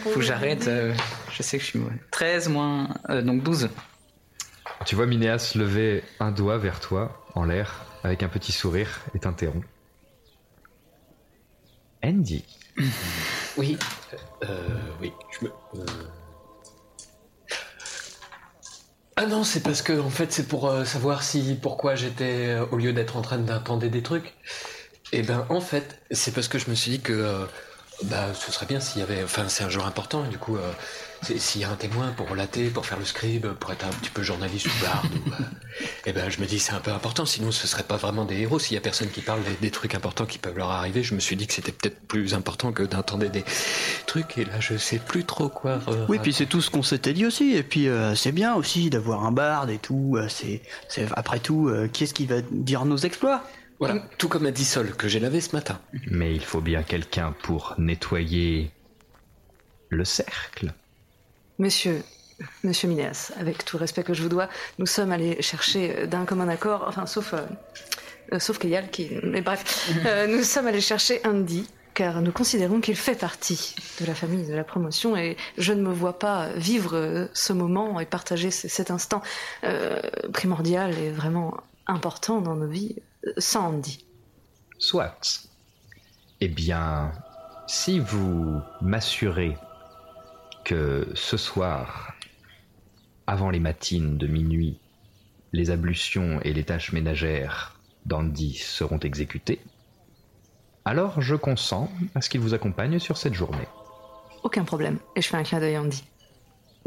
Speaker 9: Faut que j'arrête. euh, je sais que je suis mauvais. 13 moins. euh, donc 12.
Speaker 3: Tu vois Minéas lever un doigt vers toi, en l'air, avec un petit sourire, et t'interrompt. Andy.
Speaker 4: Oui, euh, oui, je me. euh. Ah non, c'est parce que en fait c'est pour euh, savoir si pourquoi j'étais euh, au lieu d'être en train d'attendre des trucs. Et ben en fait c'est parce que je me suis dit que euh, bah ce serait bien s'il y avait, enfin c'est un jour important et du coup euh, c'est- s'il y a un témoin pour relater, pour faire le scribe, pour être un petit peu journaliste ou garde, ou, euh, et ben je me dis c'est un peu important. Sinon ce serait pas vraiment des héros s'il y a personne qui parle des, des trucs importants qui peuvent leur arriver. Je me suis dit que c'était peut-être plus important que d'entendre des trucs et là je sais plus trop quoi.
Speaker 6: Oui, puis c'est tout ce qu'on s'était dit aussi. Et puis euh, c'est bien aussi d'avoir un barde et tout. euh, C'est, c'est après tout, euh, qui est-ce qui va dire nos exploits?
Speaker 4: Voilà, tout comme a dit Sol que j'ai lavé ce matin.
Speaker 3: Mais il faut bien quelqu'un pour nettoyer le cercle.
Speaker 11: Monsieur, monsieur Minéas, avec tout le respect que je vous dois, nous sommes allés chercher euh, d'un commun accord, enfin sauf, euh, euh, sauf Keyal qui... Mais bref, euh, nous sommes allés chercher Andy, car nous considérons qu'il fait partie de la famille de la promotion et je ne me vois pas vivre ce moment et partager cet instant euh, primordial et vraiment important dans nos vies euh, sans Andy.
Speaker 3: Soit. Eh bien, si vous m'assurez que ce soir, avant les matines de minuit, les ablutions et les tâches ménagères d'Andy seront exécutées, alors je consens à ce qu'il vous accompagne sur cette journée.
Speaker 11: Aucun problème. Et je fais un clin d'œil à Andy.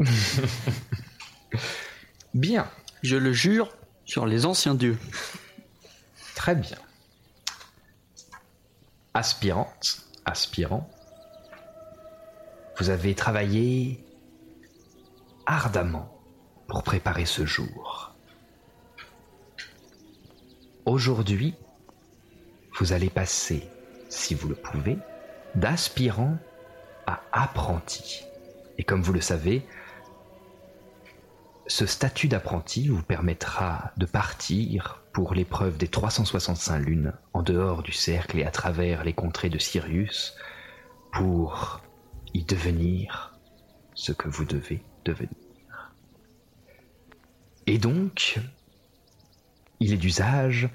Speaker 3: Bien.
Speaker 6: Je le jure sur les anciens dieux.
Speaker 3: Très bien. Aspirante, aspirant, vous avez travaillé ardemment pour préparer ce jour. Aujourd'hui, vous allez passer, si vous le pouvez, d'aspirant à apprenti. Et comme vous le savez, ce statut d'apprenti vous permettra de partir pour l'épreuve des 365 lunes en dehors du cercle et à travers les contrées de Sirius pour y devenir ce que vous devez devenir. Et donc, il est d'usage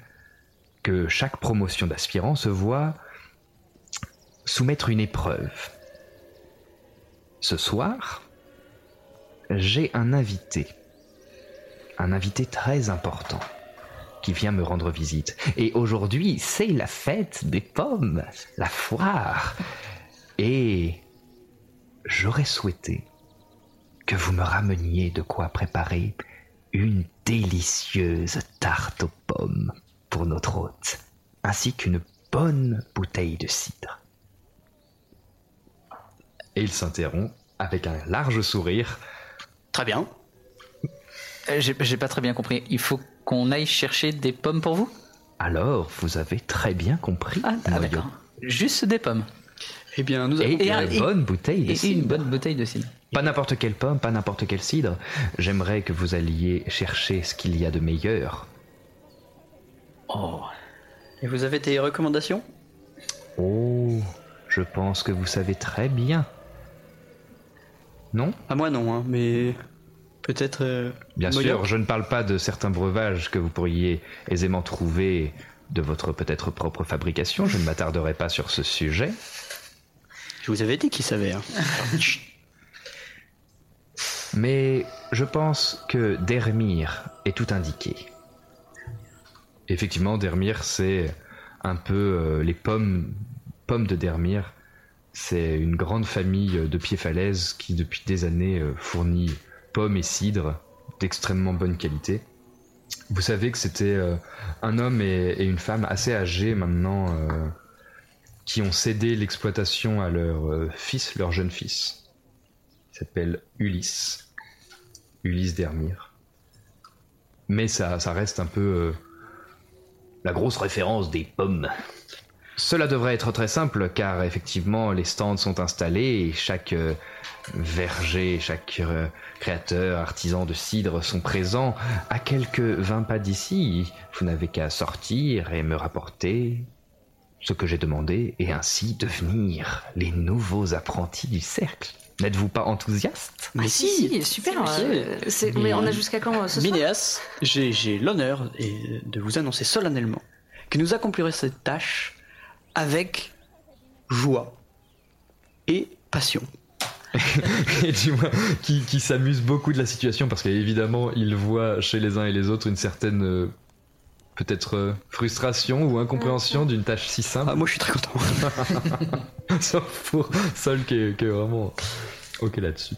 Speaker 3: que chaque promotion d'aspirant se voit soumettre une épreuve. Ce soir, j'ai un invité, un invité très important qui vient me rendre visite. Et aujourd'hui, c'est la fête des pommes, la foire. Et j'aurais souhaité que vous me rameniez de quoi préparer une délicieuse tarte aux pommes pour notre hôte, ainsi qu'une bonne bouteille de cidre. Et il s'interrompt avec un large sourire.
Speaker 6: Très bien.
Speaker 9: Euh, J'ai pas très bien compris. Il faut qu'on aille chercher des pommes pour vous?
Speaker 3: Alors, vous avez très bien compris.
Speaker 9: Ah, ah, d'accord. Juste des pommes.
Speaker 6: Eh bien, nous
Speaker 3: Et,
Speaker 6: avons...
Speaker 3: une
Speaker 9: et-
Speaker 3: bonne bouteille de
Speaker 9: Et
Speaker 3: cidre.
Speaker 9: une bonne bouteille de cidre.
Speaker 3: Pas n'importe quelle pomme, pas n'importe quel cidre. J'aimerais que vous alliez chercher ce qu'il y a de meilleur.
Speaker 9: Oh.
Speaker 6: Et vous avez des recommandations?
Speaker 3: Oh, je pense que vous savez très bien. Non?
Speaker 6: À moi non, hein, mais peut-être... euh,
Speaker 3: Bien sûr, je ne parle pas de certains breuvages que vous pourriez aisément trouver de votre peut-être propre fabrication. Je ne m'attarderai pas sur ce sujet.
Speaker 6: Je vous avais dit qu'il savait. hein.
Speaker 3: Mais je pense que Dermir est tout indiqué. Effectivement, Dermir, c'est un peu euh, les pommes, pommes de Dermir. C'est une grande famille de pieds-falaises qui, depuis des années, euh, fournit pommes et cidres d'extrêmement bonne qualité. Vous savez que c'était euh, un homme et, une femme assez âgés maintenant euh, qui ont cédé l'exploitation à leur euh, fils, leur jeune fils. Il s'appelle Ulysse. Ulysse Dermire. Mais ça, reste un peu la grosse référence des pommes. Cela devrait être très simple car effectivement les stands sont installés et chaque euh, verger, chaque euh, créateur, artisan de cidre sont présents à quelques 20 pas d'ici. Vous n'avez qu'à sortir et me rapporter ce que j'ai demandé et ainsi devenir les nouveaux apprentis du cercle. N'êtes-vous pas enthousiaste?
Speaker 6: Mais
Speaker 11: Ah, si, si, super. euh, c'est- mais on a jusqu'à quand euh, ce soir?
Speaker 6: Minéas, j'ai j'ai l'honneur et- de vous annoncer solennellement que nous accomplirons cette tâche avec joie et passion.
Speaker 3: et vois, qui, qui s'amuse beaucoup de la situation parce qu'évidemment, il voit chez les uns et les autres une certaine euh, peut-être euh, frustration ou incompréhension d'une tâche si simple.
Speaker 6: Ah, moi, je suis très content.
Speaker 3: Sauf pour Sol qui est, qui est vraiment ok là-dessus.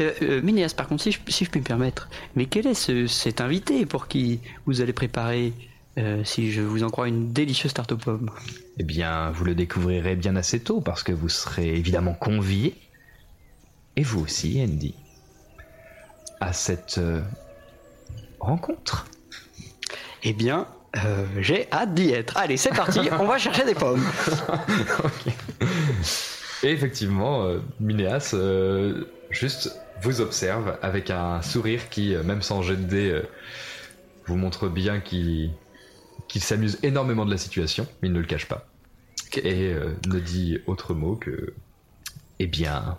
Speaker 6: Euh, euh, Minéas, par contre, si je, si je puis me permettre, mais quel est ce- cet invité pour qui vous allez préparer, euh, si je vous en crois, une délicieuse tarte aux pommes
Speaker 3: Eh bien, vous le découvrirez bien assez tôt parce que vous serez évidemment convié, et vous aussi, Andy, à cette euh, rencontre.
Speaker 6: Eh bien, euh, j'ai hâte d'y être. Allez, c'est parti, on va chercher des pommes.
Speaker 3: Et effectivement, Minéas juste vous observe avec un sourire qui, même sans jet de dés, euh, vous montre bien qu'il qu'il s'amuse énormément de la situation, mais il ne le cache pas. Et euh, ne dit autre mot que Eh bien,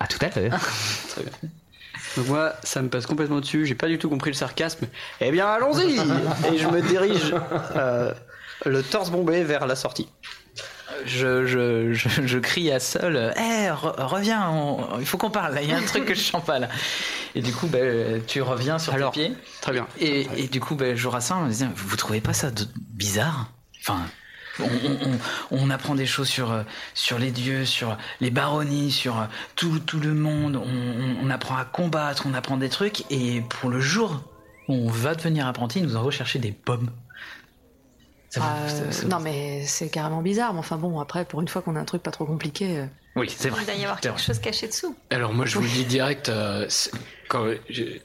Speaker 3: à tout à l'heure.
Speaker 6: Très bien. Donc moi, ça me passe complètement dessus, j'ai pas du tout compris le sarcasme. Eh bien, allons-y Et je me dirige euh, le torse bombé vers la sortie.
Speaker 9: Je, je, je, je crie à Sol, hé, reviens, on- il faut qu'on parle, il y a un truc que je sens pas là. Et du coup, ben, tu reviens sur
Speaker 6: Alors,
Speaker 9: tes pieds.
Speaker 6: Très bien.
Speaker 9: Et, et du coup, ben, en me disant, vous trouvez pas ça de- bizarre? Enfin, on, on- on- on apprend des choses sur, euh, sur les dieux, sur les baronnies, sur euh, tout, tout le monde. On, on- apprend à combattre, on apprend des trucs. Et pour le jour où on va devenir apprenti, il nous envoie chercher des pommes.
Speaker 11: Euh,
Speaker 9: ça- ça vous-
Speaker 11: Non, mais c'est carrément bizarre. Mais enfin bon, après, pour une fois qu'on a un truc pas trop compliqué. euh,
Speaker 9: Oui, c'est vrai.
Speaker 8: Il doit y avoir quelque
Speaker 9: vrai.
Speaker 8: chose caché dessous.
Speaker 4: Alors moi je vous le dis direct, euh, quand je-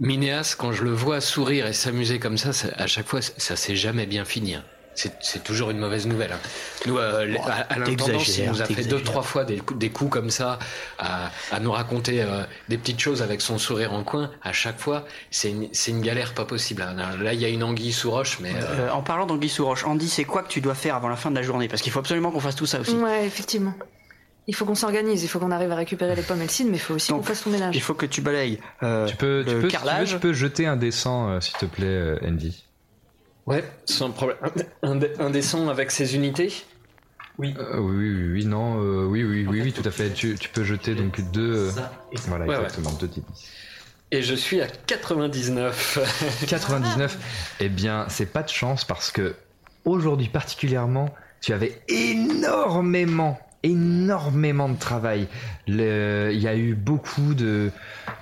Speaker 4: Minéas, quand je le vois sourire et s'amuser comme ça, ça- à chaque fois, ça, ça s'est jamais bien fini. hein. C'est c'est toujours une mauvaise nouvelle. hein. Nous, euh, les- à, à l'intendance, il nous a fait deux, trois fois des, coups- des coups comme ça, à, à nous raconter euh, des petites choses avec son sourire en coin. À chaque fois, c'est une, c'est une galère pas possible. hein. Là, il y a une anguille sous roche, mais euh,
Speaker 6: Euh, en parlant d'anguille sous roche, Andy, c'est quoi que tu dois faire avant la fin de la journée? Parce qu'il faut absolument qu'on fasse tout ça aussi.
Speaker 11: Ouais, effectivement. Il faut qu'on s'organise, il faut qu'on arrive à récupérer les pommes et le cidre, mais il faut aussi qu'on fasse ton ménage.
Speaker 6: Il faut que tu balayes euh,
Speaker 3: Tu peux, tu
Speaker 6: le
Speaker 3: peux, si tu veux,
Speaker 6: carrelage.
Speaker 3: tu peux jeter un dessin, euh, s'il te plaît, Andy.
Speaker 4: Ouais, sans problème. Dessin avec ses unités?
Speaker 3: Oui. oui, oui, oui, non, euh, oui, oui, oui, oui, tout à fait. Tu, tu peux jeter donc deux. euh, voilà,
Speaker 4: Ouais, ouais.
Speaker 3: exactement, deux types.
Speaker 4: Et je suis à 99.
Speaker 3: 99, eh bien, c'est pas de chance parce que aujourd'hui particulièrement, tu avais énormément, énormément de travail. Le- Il y a eu beaucoup de,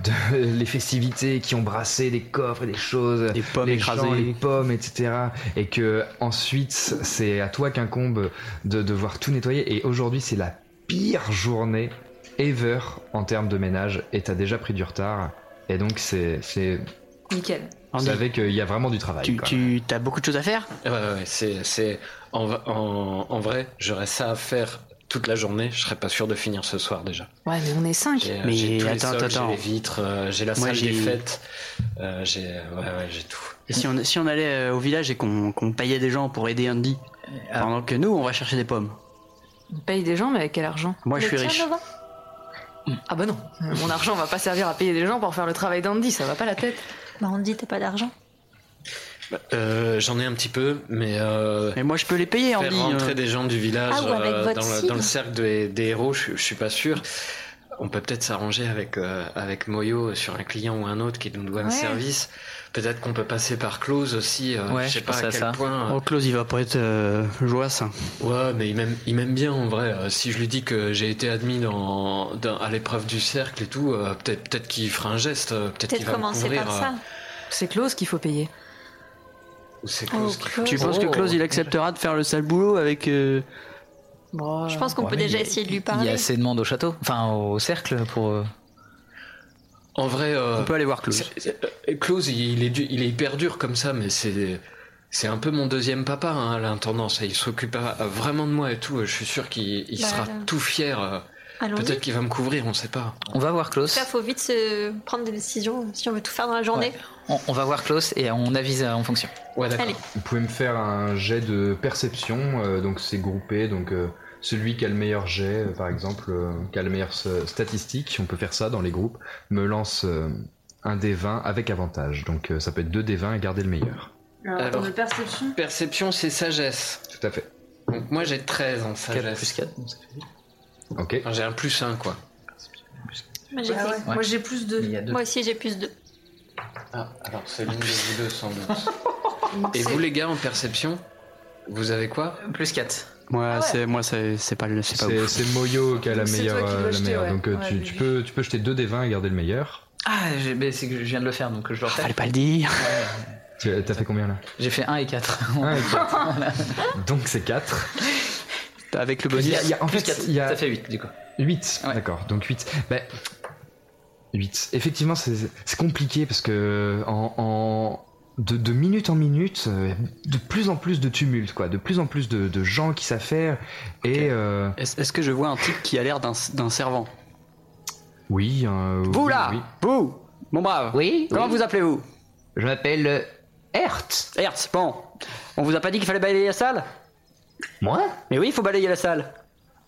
Speaker 3: de les festivités qui ont brassé des coffres et des choses,
Speaker 6: Des pommes
Speaker 3: les
Speaker 6: écrasées.
Speaker 3: gens, les pommes, etc. Et que ensuite, c'est à toi qu'incombe de devoir tout nettoyer. Et aujourd'hui, c'est la pire journée ever en termes de ménage. Et t'as déjà pris du retard. Et donc, c'est, c'est,
Speaker 11: Nickel.
Speaker 3: vous savez qu'il y a vraiment du travail.
Speaker 6: tu,
Speaker 3: quoi.
Speaker 6: tu as beaucoup de choses à faire?
Speaker 4: Ouais, ouais, ouais, c'est, c'est, en, en, en vrai, j'aurais ça à faire toute la journée. Je serais pas sûr de finir ce soir déjà.
Speaker 11: Ouais, mais on est 5.
Speaker 4: J'ai, euh,
Speaker 6: Mais
Speaker 4: j'ai
Speaker 6: attends,
Speaker 4: sols,
Speaker 6: attends,
Speaker 4: j'ai les vitres, euh, j'ai la
Speaker 6: Moi,
Speaker 4: salle
Speaker 6: j'ai-
Speaker 4: des fêtes, euh, j'ai, ouais, ouais, j'ai tout.
Speaker 6: Et si on, si on allait au village et qu'on qu'on payait des gens pour aider Andy, pendant que nous, on va chercher des pommes.
Speaker 11: On paye des gens, mais avec quel argent?
Speaker 6: Moi, je suis riche.
Speaker 11: Ah bah non, mon argent va pas servir à payer des gens pour faire le travail d'Andy, ça va pas la tête.
Speaker 8: Bah, dit t'as pas d'argent?
Speaker 4: Euh, j'en ai un petit peu, mais euh,
Speaker 6: Mais moi, je peux les payer,
Speaker 4: faire
Speaker 6: Andy.
Speaker 4: rentrer
Speaker 6: euh.
Speaker 4: des gens du village
Speaker 8: Ah,
Speaker 4: euh, dans, le,
Speaker 8: cidre.
Speaker 4: dans le cercle des, des héros, je, je suis pas sûr. On peut peut-être s'arranger avec euh, avec Moyo sur un client ou un autre qui nous doit un service. Peut-être qu'on peut passer par Close aussi. euh,
Speaker 9: Ouais,
Speaker 4: je sais
Speaker 9: je
Speaker 4: pas à
Speaker 9: à
Speaker 4: quel
Speaker 9: ça.
Speaker 4: point.
Speaker 6: Oh, Klaus, il va pas être euh, joyeux. hein.
Speaker 4: Ouais, mais il m'aime, il m'aime bien en vrai. Euh, si je lui dis que j'ai été admis dans, dans- à l'épreuve du cercle et tout, euh, peut-être, peut-être qu'il fera un geste. Peut-être, qu'il va me
Speaker 8: commencer
Speaker 4: couvrir,
Speaker 8: par
Speaker 4: euh,
Speaker 8: ça.
Speaker 11: C'est Klaus qu'il faut payer.
Speaker 4: Ou c'est
Speaker 8: Oh,
Speaker 4: qui-.
Speaker 6: Tu penses que
Speaker 4: Oh.
Speaker 6: Klaus, il acceptera de faire le sale boulot avec. euh,
Speaker 11: Bon,
Speaker 8: Je pense qu'on
Speaker 9: Ouais,
Speaker 8: peut
Speaker 9: mais
Speaker 8: déjà
Speaker 9: il y a-
Speaker 8: essayer de lui
Speaker 9: Il y
Speaker 8: parler.
Speaker 9: a assez de monde au château, enfin au cercle pour. euh,
Speaker 4: En vrai, euh,
Speaker 6: On peut aller voir Klaus.
Speaker 4: c'est- c'est- euh, Klaus, il est, du- il est hyper dur comme ça, mais c'est. C'est un peu mon deuxième papa hein, à l'intendance. Il s'occupera vraiment de moi et tout. Je suis sûr qu'il il
Speaker 8: Bah,
Speaker 4: sera
Speaker 8: là.
Speaker 4: tout fier. euh. Peut-être qu'il va me couvrir, on sait pas.
Speaker 9: On va voir Klaus.
Speaker 8: Ça, faut vite se prendre des décisions si on veut tout faire dans la journée.
Speaker 9: On, on va voir Klaus et on avise euh, en fonction.
Speaker 4: Ouais.
Speaker 3: Vous pouvez me faire un jet de perception, euh, donc c'est groupé, donc euh, celui qui a le meilleur jet, euh, par exemple, euh, qui a le meilleur s- statistique, on peut faire ça dans les groupes, me lance euh, un des 20 avec avantage. Donc euh, ça peut être 2 des 20 et garder le meilleur.
Speaker 11: Alors,
Speaker 4: Alors.
Speaker 11: de perception.
Speaker 4: Perception, c'est sagesse.
Speaker 3: Tout à fait.
Speaker 4: Donc moi j'ai 13 en sagesse.
Speaker 9: plus 4.
Speaker 3: Ok.
Speaker 4: J'ai un plus 1 quoi.
Speaker 8: Moi, j'ai
Speaker 11: Ah ouais.
Speaker 8: fait-
Speaker 11: Moi j'ai plus de.
Speaker 9: Il y a deux.
Speaker 8: Moi aussi, j'ai plus de.
Speaker 4: Ah, alors c'est l'une de vous deux sans doute. Et vous les gars en perception, vous avez quoi?
Speaker 9: Plus 4.
Speaker 6: Moi, c'est moi, c'est c'est pas, le- c'est pas
Speaker 3: C'est Moyo qui a la
Speaker 11: Donc c'est
Speaker 3: meilleure. euh, la meilleure.
Speaker 11: ouais.
Speaker 3: Donc euh,
Speaker 11: Ouais,
Speaker 3: tu, tu peux, tu peux jeter 2 des 20 et garder le meilleur.
Speaker 9: Ah, c'est que je viens de le faire donc je le refais.
Speaker 6: Fallait pas le dire.
Speaker 3: Tu as fait combien là?
Speaker 9: J'ai fait 1 et 4.
Speaker 3: Un et quatre. Donc c'est 4.
Speaker 6: Avec le bonus.
Speaker 3: y a- il y a- en
Speaker 9: plus
Speaker 3: fait,
Speaker 9: 4.
Speaker 3: il y a-
Speaker 9: Ça fait 8 du coup.
Speaker 3: 8,
Speaker 9: Ouais.
Speaker 3: d'accord, donc 8. Ben, 8. Effectivement, c'est compliqué parce que en, en- de, de minute en minute, euh, de plus en plus de tumulte, quoi, de plus en plus de, de gens qui s'affairent et euh,
Speaker 6: Est-ce que je vois un type qui a l'air d'un d'un servant?
Speaker 3: Oui, euh,
Speaker 6: Vous
Speaker 3: oui,
Speaker 6: là
Speaker 3: oui.
Speaker 6: Vous Mon brave
Speaker 9: Oui,
Speaker 6: Comment
Speaker 9: oui.
Speaker 6: vous appelez-vous?
Speaker 9: Je m'appelle Hertz.
Speaker 6: Hertz, bon. On vous a pas dit qu'il fallait balayer la salle?
Speaker 9: Moi
Speaker 6: Mais oui, il faut balayer la salle.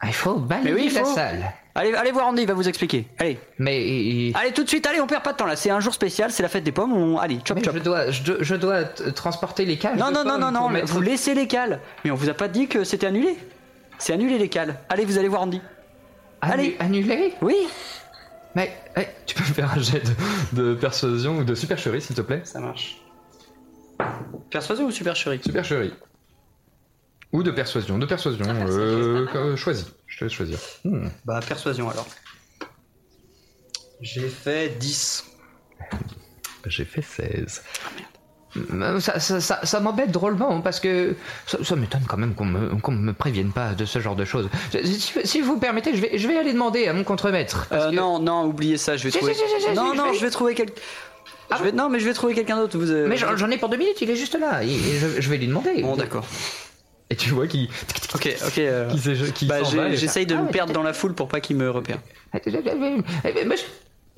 Speaker 9: Ah, Il faut balayer
Speaker 6: oui,
Speaker 9: la
Speaker 6: faut.
Speaker 9: salle.
Speaker 6: Allez, allez voir Andy, il va vous expliquer. Allez.
Speaker 9: Mais,
Speaker 6: Allez, tout de suite, allez, on perd pas de temps là. C'est un jour spécial, c'est la fête des pommes. On... Allez, chop
Speaker 9: mais
Speaker 6: chop.
Speaker 9: je dois, je, dois- je dois t- transporter les cages.
Speaker 6: Non, non, non, non, non,
Speaker 9: mettre-
Speaker 6: vous laissez les cales. Mais on vous a pas dit que c'était annulé. C'est annulé les cales. Allez, vous allez voir Andy.
Speaker 9: Annu-
Speaker 6: allez.
Speaker 9: Annulé?
Speaker 6: Oui
Speaker 9: Mais, eh,
Speaker 3: Tu peux me faire un jet de, de persuasion ou de supercherie, s'il te plaît?
Speaker 6: Ça marche. Persuasion ou supercherie?
Speaker 3: Supercherie. Ou de persuasion. De persuasion,
Speaker 6: Ah,
Speaker 3: euh, euh, choisis. Je te laisse choisir. Hmm.
Speaker 6: Bah, persuasion alors. J'ai fait 10.
Speaker 3: J'ai fait 16.
Speaker 9: Euh, Ça, ça, ça, ça m'embête drôlement parce que ça, ça m'étonne quand même qu'on me, qu'on me prévienne pas de ce genre de choses. Si, si vous permettez, je vais, je vais aller demander à mon contremaître.
Speaker 6: Euh,
Speaker 9: que-
Speaker 6: non, non, oubliez ça, je vais
Speaker 9: Si,
Speaker 6: trouver.
Speaker 9: si,
Speaker 6: non, non,
Speaker 9: je vais-
Speaker 6: je vais trouver quelqu'un. Je vais... Non, mais je vais trouver quelqu'un d'autre. Vous, euh,
Speaker 9: Mais j'en ai pour deux minutes, il est juste là. je, je vais lui demander.
Speaker 6: Bon, d'accord.
Speaker 3: Tu vois qu'il
Speaker 6: Ok, ok. euh,
Speaker 3: qui qui
Speaker 6: Bah, j'essaye de
Speaker 9: Ah
Speaker 6: me
Speaker 9: ouais,
Speaker 6: perdre dans la foule pour pas qu'il me repère.
Speaker 9: Eh, Monsieur,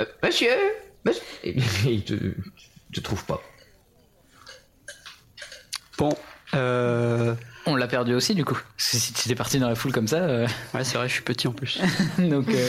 Speaker 9: euh, monsieur, monsieur.
Speaker 3: Et il te, te trouve pas.
Speaker 6: Bon, euh...
Speaker 9: On l'a perdu aussi du coup. Si si tu es parti dans la foule comme ça, euh,
Speaker 6: ouais, c'est vrai, je suis petit en plus.
Speaker 9: donc. euh,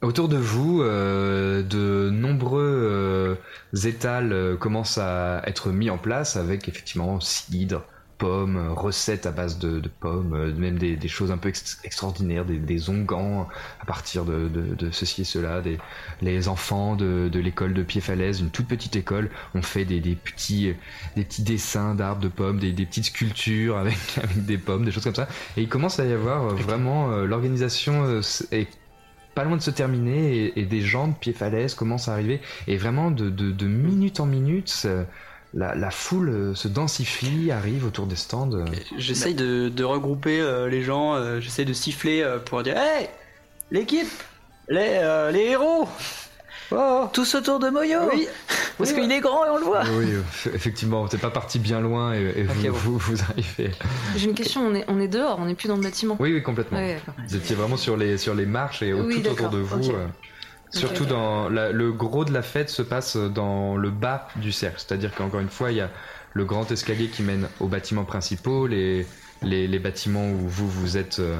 Speaker 3: Autour de vous, euh, de nombreux euh, étals euh, commencent à être mis en place avec effectivement cidre, pommes, euh, recettes à base de, de pommes, euh, même des, des choses un peu ex- extraordinaires, des, des onguents à partir de, de- de ceci et cela. Des, les enfants de, l'école de Pied-Falaise, une toute petite école, ont fait des, petits, des petits dessins d'arbres de pommes, des, petites sculptures avec, avec des pommes, des choses comme ça. Et il commence à y avoir vraiment l'organisation est pas loin de se terminer et, des gens de pied falaise commencent à arriver et vraiment de, de, minute en minute ça- la, foule euh, se densifie arrive autour des stands euh.
Speaker 6: J'essaye de, regrouper euh, les gens, euh, j'essaye de siffler euh, pour dire Hey L'équipe Les, euh, les héros Oh.
Speaker 9: Tous autour de Moyo.
Speaker 6: Oui.
Speaker 9: Parce
Speaker 6: Oui,
Speaker 9: qu'il est grand et on le voit.
Speaker 3: Oui effectivement t'es pas parti bien loin et, et vous,
Speaker 6: bon.
Speaker 3: vous, vous arrivez.
Speaker 11: J'ai une question, on est, on est dehors, on n'est plus dans le bâtiment.
Speaker 3: oui oui complètement.
Speaker 11: Ouais,
Speaker 3: vous étiez vraiment sur les, sur les marches et
Speaker 11: Oui,
Speaker 3: tout autour de vous euh, Surtout dans la- le gros de la fête se passe dans le bas du cercle, c'est-à-dire qu'encore une fois il y a le grand escalier qui mène aux bâtiments principaux, les, les, les bâtiments où vous vous êtes euh,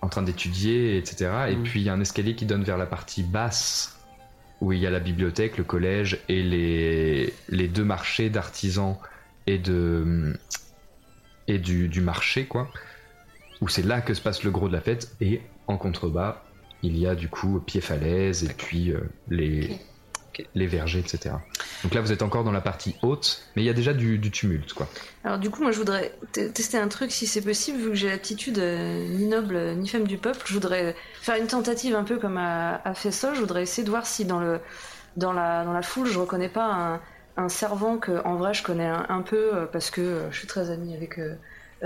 Speaker 3: en train d'étudier, etc. Et
Speaker 6: Mhm.
Speaker 3: puis il y a un escalier qui donne vers la partie basse où il y a la bibliothèque, le collège et les, les deux marchés d'artisans et de et du, du marché quoi. Où c'est là que se passe le gros de la fête et en contrebas il y a du coup pied falaise et puis euh, les les vergers etc donc là vous êtes encore dans la partie haute mais il y a déjà du, du tumulte quoi.
Speaker 11: Alors du coup, moi je voudrais te- tester un truc si c'est possible, vu que j'ai l'attitude euh, ni noble euh, ni femme du peuple, je voudrais faire une tentative un peu comme a fait ça, je voudrais essayer de voir si dans, le, dans, la, dans la foule je reconnais pas un, un servant que en vrai je connais un, un peu euh, parce que euh, je suis très amie avec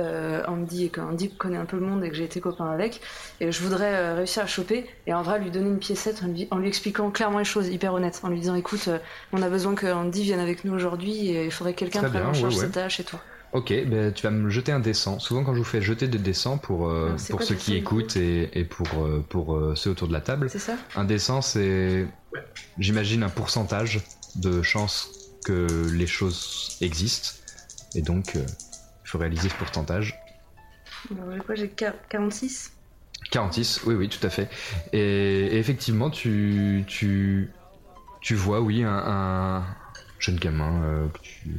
Speaker 11: euh,
Speaker 5: Andy et que Andy connaît un peu le monde et que j'ai été copain avec. Et je voudrais euh, réussir à choper et en vrai lui donner une piécette en lui, en lui expliquant clairement les choses, hyper honnête, en lui disant écoute, euh, on a besoin que Andy vienne avec nous aujourd'hui et il faudrait que quelqu'un prenne en charge
Speaker 3: ouais, ouais.
Speaker 5: ses tâches et tout.
Speaker 3: Ok, ben, tu vas me jeter un dessin. Souvent quand je vous fais jeter des dessins pour, euh, pour ceux qui écoutent et, et pour, euh, pour euh, ceux autour de la table,
Speaker 5: ça
Speaker 3: un dessin c'est, j'imagine, un pourcentage de chances que les choses existent. Et donc, faut réaliser ce pourcentage.
Speaker 5: Voulez quoi J'ai quar- 46
Speaker 3: 46, oui, oui, tout à fait. Et, et effectivement, tu, tu, tu vois, oui, un, un jeune gamin. euh, que tu...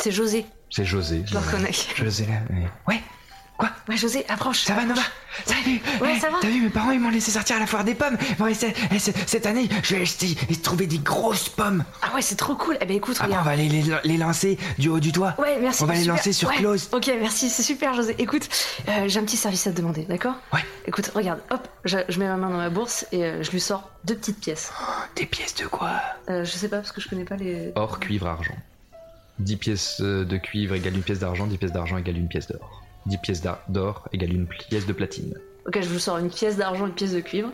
Speaker 5: C'est José,
Speaker 3: C'est José.
Speaker 5: je le reconnais.
Speaker 3: José, là. oui. Ouais,
Speaker 5: Ouais, José, approche.
Speaker 12: Ça va Nova Salut
Speaker 5: Ouais,
Speaker 12: Eh,
Speaker 5: ça va
Speaker 12: T'as vu, mes parents ils m'ont laissé sortir à la foire des pommes. Bon, et cette année, je vais acheter et trouver des grosses pommes.
Speaker 5: Ah ouais, c'est trop cool. Eh ben écoute,
Speaker 12: Après, on
Speaker 5: regarde.
Speaker 12: va aller les, les lancer du haut du toit.
Speaker 5: Ouais, merci.
Speaker 12: On va les
Speaker 5: super.
Speaker 12: lancer sur
Speaker 5: Ouais.
Speaker 12: close.
Speaker 5: Ok, merci, c'est super, José. Écoute, euh, j'ai un petit service à te demander, d'accord?
Speaker 12: Ouais.
Speaker 5: Écoute, regarde, hop, je, je mets ma main dans ma bourse et euh, je lui sors deux petites pièces.
Speaker 12: Des pièces de quoi?
Speaker 5: Euh, je sais pas parce que je connais pas les.
Speaker 3: Or, cuivre, argent. 10 pièces de cuivre égale une pièce d'argent, 10 pièces d'argent égale une pièce d'or. 10 pièces d'or égale une pièce de platine.
Speaker 5: Ok, je vous sors une pièce d'argent, une pièce de cuivre,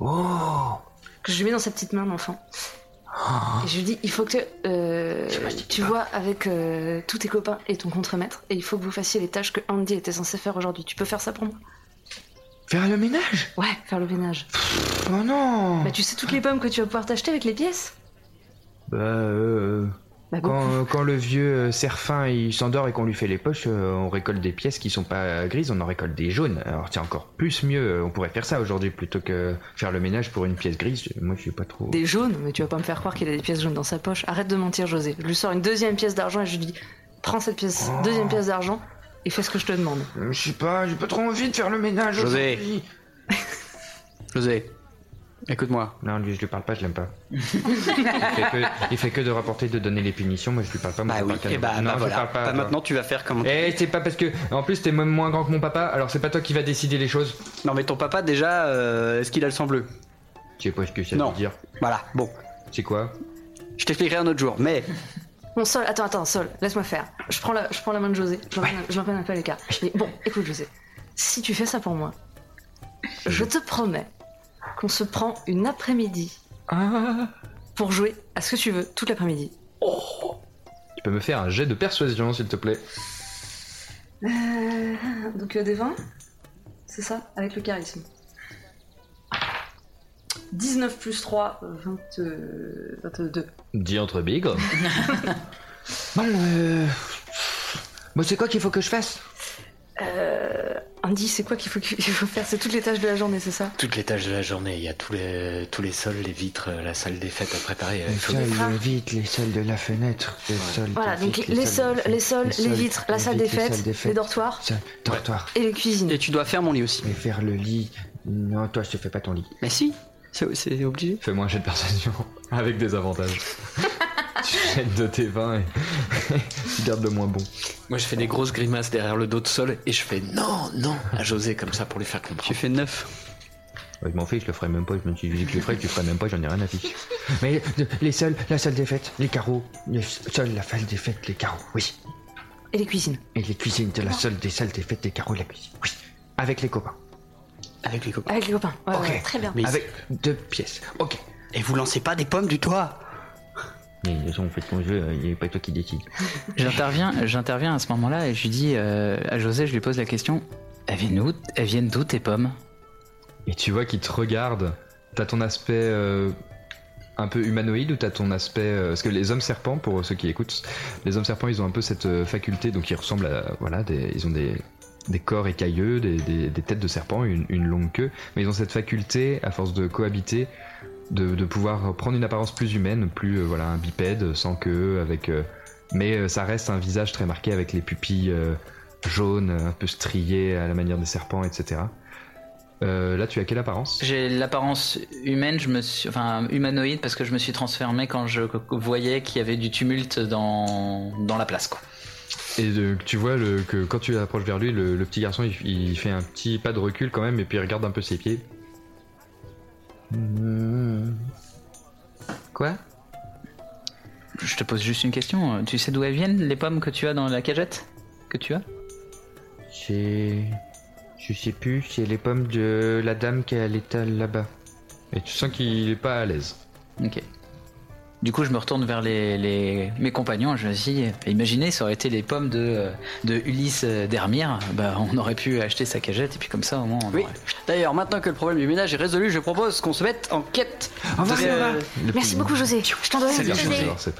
Speaker 12: Oh
Speaker 5: que je lui mets dans sa petite main d'enfant. Et je lui dis, il faut que euh, tu vois avec euh, tous tes copains et ton contremaître, et il faut que vous fassiez les tâches que Andy était censé faire aujourd'hui. Tu peux faire ça pour moi?
Speaker 12: Faire le ménage?
Speaker 5: Ouais, faire le ménage.
Speaker 12: Oh non
Speaker 5: Bah, tu sais toutes les pommes que tu vas pouvoir t'acheter avec les pièces?
Speaker 12: Bah, euh,
Speaker 5: Bah,
Speaker 12: quand, quand le vieux euh, serfin il s'endort et qu'on lui fait les poches, euh, on récolte des pièces qui sont pas grises, on en récolte des jaunes. Alors c'est encore plus mieux, euh, on pourrait faire ça aujourd'hui plutôt que faire le ménage pour une pièce grise. Moi je suis pas trop.
Speaker 5: Des jaunes, mais tu vas pas me faire croire qu'il a des pièces jaunes dans sa poche. Arrête de mentir, José. Je lui sors une deuxième pièce d'argent et je lui dis Prends cette pièce,
Speaker 12: Oh.
Speaker 5: deuxième pièce d'argent et fais ce que je te demande.
Speaker 12: Je sais pas, j'ai pas trop envie de faire le ménage
Speaker 6: José.
Speaker 12: aujourd'hui.
Speaker 6: José, écoute-moi.
Speaker 12: Non, lui je lui parle pas, je l'aime pas. il, fait que, il fait que de rapporter, de donner les punitions, moi je lui parle pas. Moi,
Speaker 6: Bah
Speaker 12: je
Speaker 6: oui,
Speaker 12: parle qu'à
Speaker 6: et
Speaker 12: nous.
Speaker 6: bah,
Speaker 12: non,
Speaker 6: bah
Speaker 12: je
Speaker 6: voilà.
Speaker 12: parle pas. à
Speaker 6: Bah, maintenant tu vas faire comme.
Speaker 12: Eh, c'est pas parce que. En plus, t'es même moins grand que mon papa, alors c'est pas toi qui va décider les choses.
Speaker 6: Non mais ton papa déjà, euh, est-ce qu'il a le sang bleu?
Speaker 12: Je sais pas ce que ça
Speaker 6: Non.
Speaker 12: veut dire.
Speaker 6: Voilà, bon.
Speaker 12: C'est quoi?
Speaker 6: Je t'expliquerai un autre jour, mais
Speaker 5: Bon, Sol, attends, attends, Sol, laisse-moi faire. Je prends la, je prends la main de José, je je l'emmène un peu à l'écart. Je dis Bon, écoute, José, si tu fais ça pour moi, je te promets qu'on se prend une après-midi pour jouer à ce que tu veux toute l'après-midi.
Speaker 3: Tu peux me faire un jet de persuasion, s'il te plaît.
Speaker 5: Euh, donc euh, des 20 C'est ça Avec le charisme. 19 plus 3, 20, euh, 22.
Speaker 3: Dis entre bigre.
Speaker 12: Bon, euh. Bon, c'est quoi qu'il faut que je fasse?
Speaker 5: Euh, Andy, c'est quoi qu'il faut, qu'il faut faire? C'est toutes les tâches de la journée, c'est ça?
Speaker 4: Toutes les tâches de la journée, il y a tous les, tous les sols, les vitres, la salle des fêtes à préparer.
Speaker 12: Les sols, les vitres, les sols de la fenêtre, les sols.
Speaker 5: Voilà, donc
Speaker 12: vitres,
Speaker 5: les sols, les sols, les vitres, la salle des fêtes, les dortoirs
Speaker 12: salle- dortoir.
Speaker 5: et les cuisines.
Speaker 6: et tu dois faire mon lit aussi.
Speaker 12: Et faire le lit. Non, toi, je te fais pas ton lit.
Speaker 6: Mais si, c'est obligé.
Speaker 3: Fais-moi un jet de persuasion avec des avantages. tu jettes de tes 20 et tu gardes le moins bon.
Speaker 4: Moi, je fais des grosses grimaces derrière le dos de Sol et je fais non, non à José comme ça pour lui faire comprendre.
Speaker 6: Tu fais 9.
Speaker 12: Ouais, je m'en fais, je le ferai même pas. Je me suis dit que je le ferais, que tu le ferais même pas, j'en ai rien à fiche. Mais de- les sols, la salle des fêtes, les carreaux, les sols, la salle des fêtes, les carreaux, oui.
Speaker 5: Et les cuisines.
Speaker 12: Et les cuisines de la salle des salles des fêtes, les carreaux, la cuisine, oui. Avec les copains.
Speaker 6: Avec les copains.
Speaker 5: Avec les copains. Ouais,
Speaker 12: ok.
Speaker 5: ouais, très bien.
Speaker 6: Mais
Speaker 12: Avec deux pièces. Ok.
Speaker 6: Et vous lancez pas des pommes du toit?
Speaker 12: Mais de toute façon, on fait ton jeu, il n'y a pas toi qui décide.
Speaker 9: J'interviens, j'interviens à ce moment-là et je lui dis euh, à José, je lui pose la question elles viennent d'où Elles viennent d'où tes pommes?
Speaker 3: Et tu vois qu'il te regarde. T'as ton aspect euh, un peu humanoïde ou t'as ton aspect. euh, parce que les hommes serpents, pour ceux qui écoutent, les hommes serpents ils ont un peu cette euh, faculté, donc ils ressemblent à. Voilà, des, ils ont des, des corps écailleux, des, des- têtes de serpents, une, une longue queue, mais ils ont cette faculté, à force de cohabiter, de, de pouvoir prendre une apparence plus humaine, plus euh, voilà, un bipède, sans queue, avec. euh, mais euh, ça reste un visage très marqué avec les pupilles jaunes, un peu striées à la manière des serpents, etc. Là, tu as quelle apparence?
Speaker 9: J'ai l'apparence humaine, je me suis, enfin humanoïde parce que je me suis transformé quand je voyais qu'il y avait du tumulte dans, dans la place. Quoi.
Speaker 3: Et de- tu vois le, que quand tu approches vers lui, le, le petit garçon il, il fait un petit pas de recul quand même, et puis il regarde un peu ses pieds.
Speaker 9: Quoi? Je te pose juste une question. Tu sais d'où elles viennent les pommes que tu as dans la cagette? Que tu as?
Speaker 13: C'est. Je sais plus, c'est les pommes de la dame qui est à l'étal là-bas. Et tu sens qu'il est pas à l'aise.
Speaker 9: Ok. Du coup, je me retourne vers les, les- mes compagnons. Je me dis, imaginez, ça aurait été les pommes de, de Ulysse d'Hermire. Bah, on aurait pu acheter sa cagette et puis comme ça, au moins, on
Speaker 6: Oui.
Speaker 9: aurait-
Speaker 6: D'ailleurs, maintenant que le problème du ménage est résolu, je propose qu'on se mette en quête.
Speaker 13: Au revoir.
Speaker 11: Merci beaucoup, José. Je t'en donne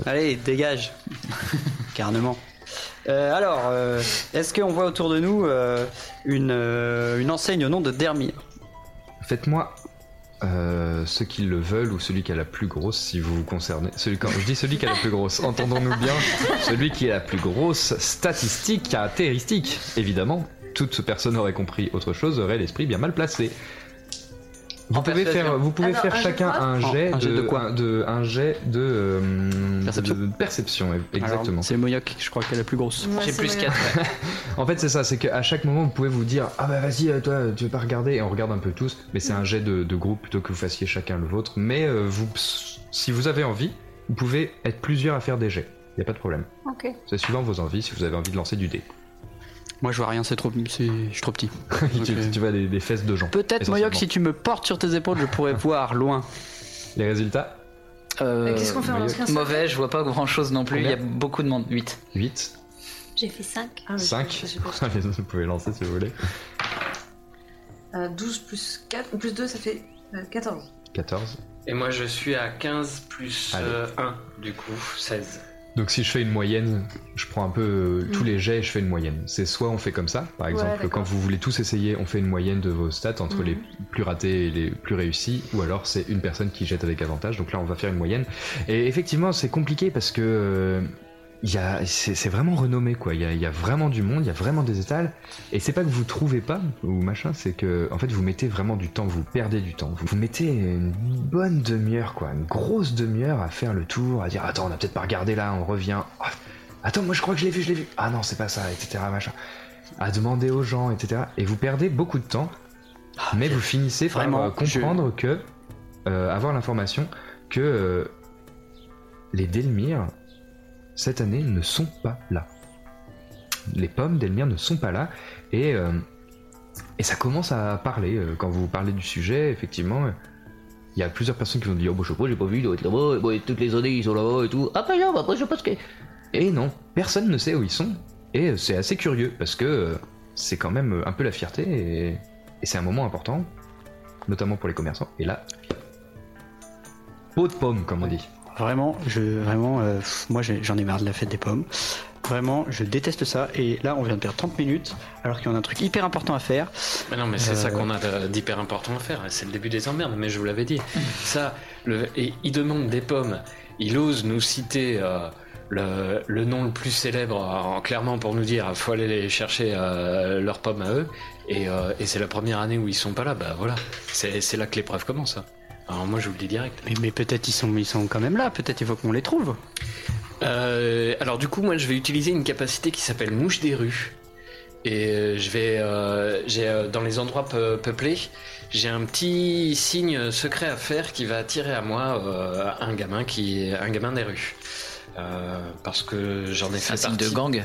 Speaker 13: pas-
Speaker 6: Allez, dégage. Carnement. Euh, alors, euh, est-ce qu'on voit autour de nous euh, une, euh, une enseigne au nom de Dermir
Speaker 3: Faites-moi euh, ceux qui le veulent ou celui qui a la plus grosse si vous vous concernez. Celui, quand je dis celui qui a la plus grosse, entendons-nous bien, celui qui a la plus grosse statistique caractéristique. Évidemment, toute personne aurait compris autre chose, aurait l'esprit bien mal placé. Vous pouvez faire, vous pouvez
Speaker 11: Attends,
Speaker 3: faire
Speaker 11: un jet de
Speaker 3: chacun
Speaker 11: quoi
Speaker 3: un jet,
Speaker 6: un jet de quoi
Speaker 3: un, de, un jet de, euh,
Speaker 6: Perception.
Speaker 3: de perception, exactement.
Speaker 6: C'est Moyoc, je crois qu'elle est la plus grosse.
Speaker 11: Ouais,
Speaker 9: J'ai
Speaker 11: c'est
Speaker 9: plus
Speaker 11: moyen.
Speaker 9: 4.
Speaker 3: En fait, c'est ça, c'est qu'à chaque moment, vous pouvez vous dire Ah bah vas-y, euh, toi, tu veux pas regarder? Et on regarde un peu tous, mais c'est un jet de, de groupe plutôt que vous fassiez chacun le vôtre. Mais euh, vous, si vous avez envie, vous pouvez être plusieurs à faire des jets. Y a pas de problème.
Speaker 8: Ok.
Speaker 3: C'est suivant vos envies, si vous avez envie de lancer du dé.
Speaker 6: Moi, je vois rien, c'est trop, c'est- je suis trop petit.
Speaker 3: tu,
Speaker 6: Ok.
Speaker 3: tu vois des, des fesses de gens.
Speaker 6: Peut-être, Moyoc, si tu me portes sur tes épaules, je pourrais voir loin.
Speaker 3: Les résultats
Speaker 9: Euh,
Speaker 11: Qu'est-ce qu'on fait en
Speaker 9: Mauvais, je vois pas grand chose non plus. Il y a beaucoup de monde. 8.
Speaker 3: 8,
Speaker 8: J'ai fait 5.
Speaker 11: Ah, mais je-
Speaker 3: 5.
Speaker 11: je sais pas.
Speaker 3: Allez, vous pouvez lancer si vous voulez.
Speaker 11: Euh, 12 plus 4, plus 2, ça fait euh, 14.
Speaker 3: 14.
Speaker 4: Et moi je suis à 15 plus
Speaker 3: Allez.
Speaker 4: euh, 1, du coup 16.
Speaker 3: Donc si je fais une moyenne, je prends un peu euh, tous
Speaker 11: Mm.
Speaker 3: les jets et je fais une moyenne. C'est soit on fait comme ça, par exemple, quand vous voulez tous essayer, on fait une moyenne de vos stats entre
Speaker 11: Mhm.
Speaker 3: les plus ratés et les plus réussis, ou alors c'est une personne qui jette avec avantage. Donc là, on va faire une moyenne. Et effectivement, c'est compliqué parce que euh, c'est c'est vraiment renommé quoi. Il y a, il y a vraiment du monde, il y a vraiment des étals. Et c'est pas que vous trouvez pas ou machin, c'est que en fait vous mettez vraiment du temps, vous perdez du temps. Vous, vous mettez une bonne demi-heure quoi, une grosse demi-heure à faire le tour, à dire attends on a peut-être pas regardé là, on revient. Ah, attends moi je crois que je l'ai vu, je l'ai vu. Ah non c'est pas ça, etc. machin. À demander aux gens, etc. Et vous perdez beaucoup de temps, mais vous finissez par
Speaker 6: Vraiment,
Speaker 3: euh, comprendre que euh, avoir l'information que euh, les Delmire cette année ne sont pas là. Les pommes d'Elmire ne sont pas là et, euh, et ça commence à parler. euh, Quand vous parlez du sujet, effectivement, euh, il y a plusieurs personnes qui vont dire Oh, bah, je sais pas, j'ai pas vu, il doit être là-bas, bah, toutes les années ils sont là-bas et tout. Ah, bah non, bah, je pense que. Et non, personne ne sait où ils sont et c'est assez curieux parce que c'est quand même un peu la fierté et, et c'est un moment important, notamment pour les commerçants. Et là, pot de pommes, comme on dit.
Speaker 6: Vraiment, je, vraiment, euh, moi j'en ai marre de la fête des pommes. Vraiment, je déteste ça. Et là, on vient de perdre 30 minutes, alors qu'il y a un truc hyper important à faire.
Speaker 4: Mais non, mais c'est
Speaker 6: Euh,
Speaker 4: ça qu'on a d'hyper important à faire. C'est le début des emmerdes, mais je vous l'avais dit. ça, le, et il demande des pommes. Il ose nous citer euh, le, le nom le plus célèbre, en- clairement pour nous dire faut aller les chercher euh, leurs pommes à eux. Et, euh, et c'est la première année où ils sont pas là. Bah voilà, c'est c'est là que l'épreuve commence. hein. Alors moi, je vous le dis direct.
Speaker 6: Mais, mais peut-être ils sont, ils sont quand même là. Peut-être il faut qu'on les trouve.
Speaker 4: Euh, alors du coup, moi, je vais utiliser une capacité qui s'appelle mouche des rues. Et euh, je vais, euh, j'ai euh, dans les endroits peu- peuplés, j'ai un petit signe secret à faire qui va attirer à moi euh, un gamin qui, est un gamin des rues. Euh, parce que j'en ai fait
Speaker 9: Un signe
Speaker 4: partie.
Speaker 9: de gang.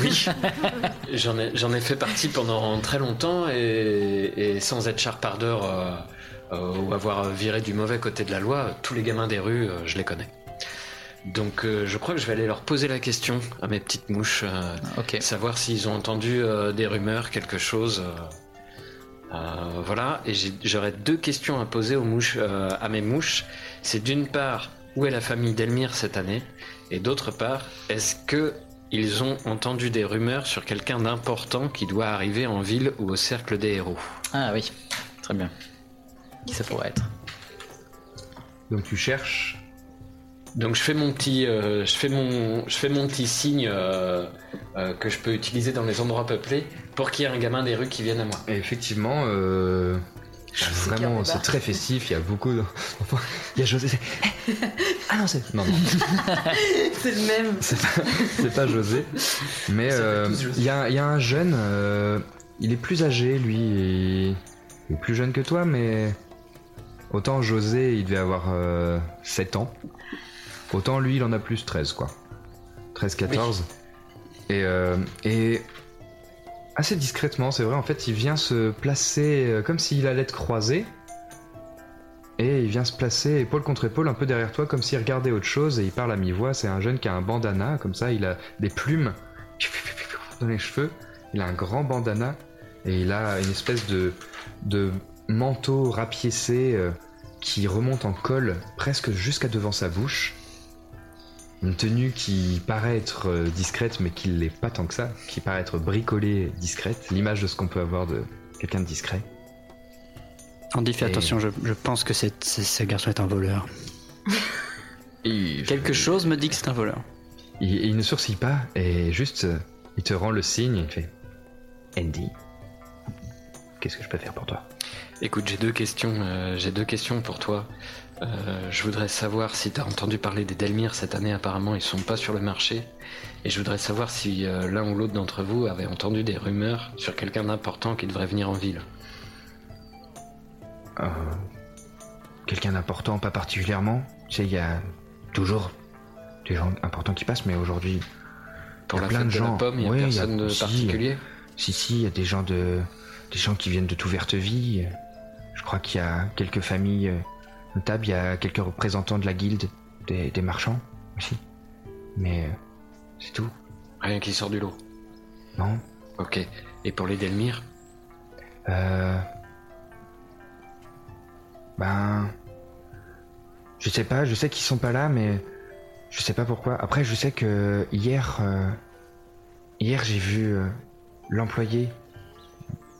Speaker 4: Oui, j'en ai, j'en ai fait partie pendant très longtemps et, et sans être charbardeur euh, ou avoir viré du mauvais côté de la loi, tous les gamins des rues, euh, je les connais. Donc euh, je crois que je vais aller leur poser la question à mes petites mouches, euh,
Speaker 9: Ok.
Speaker 4: savoir s'ils ont entendu euh, des rumeurs, quelque chose. euh, euh, voilà, et j'aurais deux questions à poser aux mouches, euh, à mes mouches. C'est d'une part, où est la famille d'Elmire cette année? Et d'autre part, est-ce que ils ont entendu des rumeurs sur quelqu'un d'important qui doit arriver en ville ou au cercle des héros?
Speaker 9: Ah oui, très bien. Qui ça pourrait être
Speaker 3: Donc tu cherches
Speaker 4: Donc je fais mon petit, euh, je fais mon, je fais mon petit signe euh, euh, que je peux utiliser dans les endroits peuplés pour qu'il y ait un gamin des rues qui vienne à moi.
Speaker 3: Et effectivement, euh,
Speaker 11: en
Speaker 3: vraiment, c'est très festif. Il y a beaucoup. De... Il y a José. Ah non, c'est non, non,
Speaker 11: C'est le même.
Speaker 3: c'est pas, José. Mais euh, il y, a, il y a un jeune. euh, il est plus âgé, lui. Et... Il est plus jeune que toi, mais autant José, il devait avoir euh, 7 ans. Autant lui, il en a plus 13, quoi. 13-14. Et, euh, et assez discrètement, c'est vrai. En fait, il vient se placer euh, comme s'il allait te croiser. Et il vient se placer épaule contre épaule un peu derrière toi comme s'il regardait autre chose et il parle à mi-voix. C'est un jeune qui a un bandana, comme ça, il a des plumes dans les cheveux. Il a un grand bandana et il a une espèce de, de manteau rapiécé euh, qui remonte en col presque jusqu'à devant sa bouche. Une tenue qui paraît être euh, discrète mais qui l'est pas tant que ça, qui paraît être bricolée discrète, l'image de ce qu'on peut avoir de quelqu'un de discret.
Speaker 6: Andy, fais
Speaker 3: Et-
Speaker 6: attention, je, je pense que c'est- c'est- ce garçon est un voleur. Quelque chose me dit que c'est un voleur.
Speaker 3: Il, il ne sourcille pas et juste euh, il te rend le signe et il fait Andy, qu'est-ce que je peux faire pour toi?
Speaker 4: Écoute, j'ai deux questions. euh, j'ai deux questions pour toi. Euh, je voudrais savoir si tu as entendu parler des Delmire cette année. Apparemment, ils sont pas sur le marché. Et je voudrais savoir si euh, l'un ou l'autre d'entre vous avait entendu des rumeurs sur quelqu'un d'important qui devrait venir en ville.
Speaker 3: Euh, Quelqu'un d'important, pas particulièrement. Tu sais, il y a toujours des gens importants qui passent, mais aujourd'hui.
Speaker 4: Pour
Speaker 3: il y a
Speaker 4: la
Speaker 3: plein
Speaker 4: fête
Speaker 3: de
Speaker 4: de la
Speaker 3: gens.
Speaker 4: pomme, il y a
Speaker 3: Ouais,
Speaker 4: personne de
Speaker 3: si,
Speaker 4: particulier?
Speaker 3: Si, si, il y a des gens de. Des gens qui viennent de tout verte vie. Je crois qu'il y a quelques familles euh, notables, il y a quelques représentants de la guilde des, des marchands aussi. Mais euh, c'est tout.
Speaker 4: Rien qui sort du lot.
Speaker 3: Non.
Speaker 4: Ok. Et pour les Delmire?
Speaker 3: Euh. Ben. Je sais pas, je sais qu'ils sont pas là, mais. Je sais pas pourquoi. Après, je sais que hier. euh, Hier, j'ai vu euh, l'employé.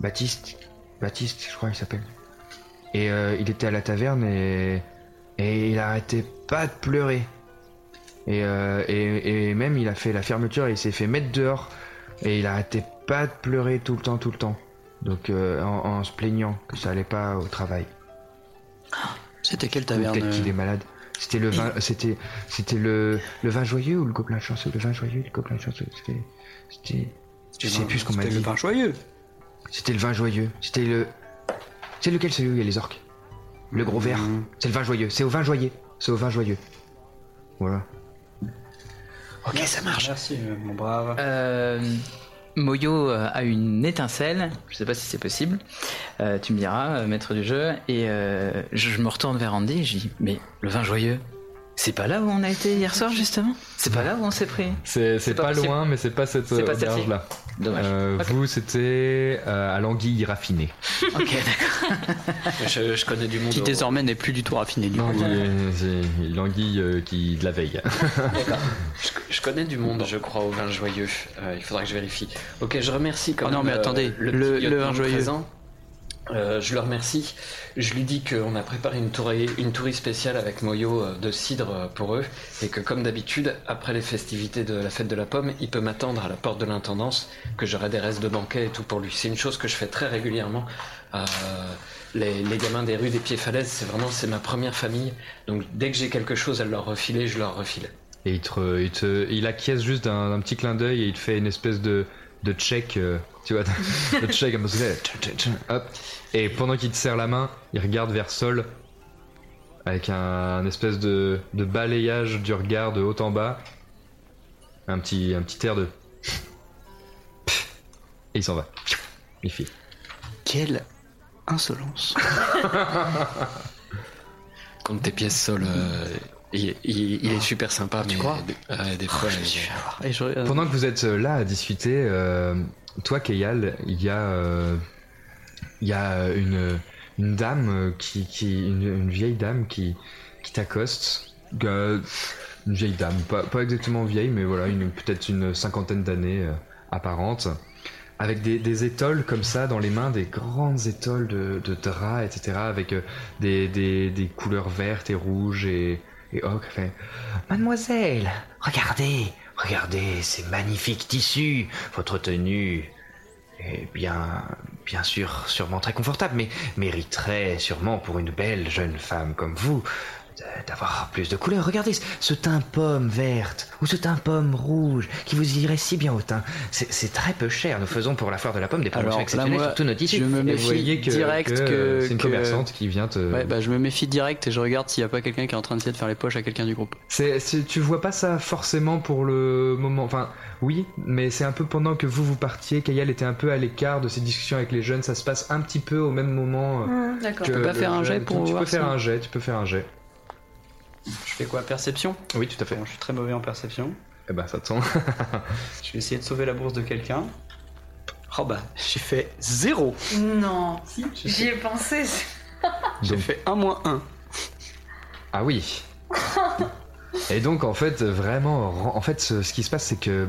Speaker 3: Baptiste. Baptiste, je crois qu'il s'appelle. Et euh, il était à la taverne et. Et il arrêtait pas de pleurer. Et, euh, et, et même, il a fait la fermeture et il s'est fait mettre dehors. Et il arrêtait pas de pleurer tout le temps, tout le temps. Donc euh, en, en se plaignant que ça allait pas au travail.
Speaker 6: C'était quelle taverne
Speaker 3: Peut-être qu'il est malade. C'était le vin, c'était, c'était le, le vin joyeux ou le gobelin chanceux? Le vin joyeux, le gobelin chanceux. C'était, c'était, je sais plus ce qu'on m'a
Speaker 6: C'était
Speaker 3: dit.
Speaker 6: le vin joyeux.
Speaker 3: C'était le vin joyeux. C'était le, c'est lequel celui où il y a les orques Le gros verre. C'est le vin joyeux. C'est au vin joyeux. C'est au vin joyeux. Voilà.
Speaker 6: Ok, ça marche. Merci, mon brave.
Speaker 9: Euh, Moyo euh, a une étincelle, je sais pas si c'est possible, Euh, tu me diras, euh, maître du jeu, et euh, je, je me retourne vers Andy et je dis Mais le vin joyeux, c'est pas là où on a été hier soir justement? C'est pas là où on s'est pris?
Speaker 14: C'est
Speaker 9: pas
Speaker 14: loin, mais c'est pas cette auberge là.
Speaker 9: Dommage. Ok.
Speaker 14: Vous, c'était euh, à l'anguille raffinée.
Speaker 9: Ok, d'accord.
Speaker 4: je, je connais du monde.
Speaker 6: Qui
Speaker 4: au-
Speaker 6: désormais n'est plus du tout raffiné du coup.
Speaker 14: L'anguille, c'est l'anguille euh, qui de la veille.
Speaker 4: Je, je connais du monde, je crois, au vin joyeux. Euh, il faudra que je vérifie. Ok, je remercie quand
Speaker 6: Oh non,
Speaker 4: même,
Speaker 6: mais
Speaker 4: euh,
Speaker 6: attendez,
Speaker 4: le,
Speaker 6: vin joyeux.
Speaker 4: présent. Euh, je le remercie. Je lui dis qu'on a préparé une une tourie spéciale avec Moyo euh, de cidre euh, pour eux et que comme d'habitude, après les festivités de la fête de la pomme, il peut m'attendre à la porte de l'intendance, que j'aurai des restes de banquet et tout pour lui. C'est une chose que je fais très régulièrement. Les, les gamins des rues des pieds falaises, c'est vraiment c'est ma première famille. Donc dès que j'ai quelque chose à leur refiler, je leur refile.
Speaker 14: Et il, te, il, acquiesce juste d'un petit clin d'œil et il te fait une espèce de, de check, euh, tu vois, de check comme ça. tch, tch, tch, Hop. Et pendant qu'il te serre la main, il regarde vers Sol avec un, un espèce de, de balayage du regard de haut en bas. Un petit, un petit air de. Et il s'en va. Il file.
Speaker 6: Quelle insolence.
Speaker 4: Compte tes pièces sol. euh, il, il- il est super sympa, mais
Speaker 6: crois
Speaker 4: des, ouais, des fois.
Speaker 6: Et je-
Speaker 3: Pendant que vous êtes euh, là à discuter, euh, toi, Keyal, il y a, euh, il y a une, une dame qui, qui une, une vieille dame qui, qui t'accoste. Une vieille dame, pas, pas exactement vieille, mais voilà, une, peut-être une cinquantaine d'années euh, apparente, avec des, des étoiles comme ça dans les mains, des grandes étoiles de, de drap, etc., avec des, des, des couleurs vertes et rouges et, et ocre. Elle fait, Mademoiselle, regardez, regardez ces magnifiques tissus. Votre tenue est bien, bien sûr, sûrement très confortable, mais mériterait sûrement pour une belle jeune femme comme vous
Speaker 15: d'avoir plus de couleurs. Regardez ce teint pomme verte ou ce teint pomme rouge qui vous irait si bien au teint. C'est c'est très peu cher. Nous faisons pour la foire de la pomme des promotions
Speaker 6: Alors là,
Speaker 15: exceptionnelles
Speaker 6: moi,
Speaker 15: sur tous nos tissus.
Speaker 6: je me méfie
Speaker 15: voyez que,
Speaker 6: direct
Speaker 15: que,
Speaker 6: que,
Speaker 15: c'est une
Speaker 6: que-
Speaker 15: commerçante qui vient te.
Speaker 6: Ouais, bah je me méfie direct et je regarde s'il y a pas quelqu'un qui est en train d'essayer de faire les poches à quelqu'un du groupe.
Speaker 3: C'est, c'est- tu vois pas ça forcément pour le moment. Enfin, oui, mais c'est un peu pendant que vous vous partiez, Kayal était un peu à l'écart de ces discussions avec les jeunes. Ça se passe un petit peu au même moment.
Speaker 5: Mmh, D'accord.
Speaker 6: Je peux pas faire un jet pour
Speaker 3: Tu peux faire un jet. Tu peux faire un jet.
Speaker 6: Je fais quoi Perception?
Speaker 3: Oui, tout à fait.
Speaker 6: Bon, je suis très mauvais en perception.
Speaker 3: Eh ben, ça tombe.
Speaker 6: Je vais essayer de sauver la bourse de quelqu'un. Oh bah, j'ai fait 0
Speaker 5: Non.
Speaker 6: j'ai
Speaker 5: J'y ai pensé.
Speaker 6: J'ai fait 1 moins 1.
Speaker 3: Ah oui. Et donc en fait vraiment, en fait ce, ce qui se passe c'est que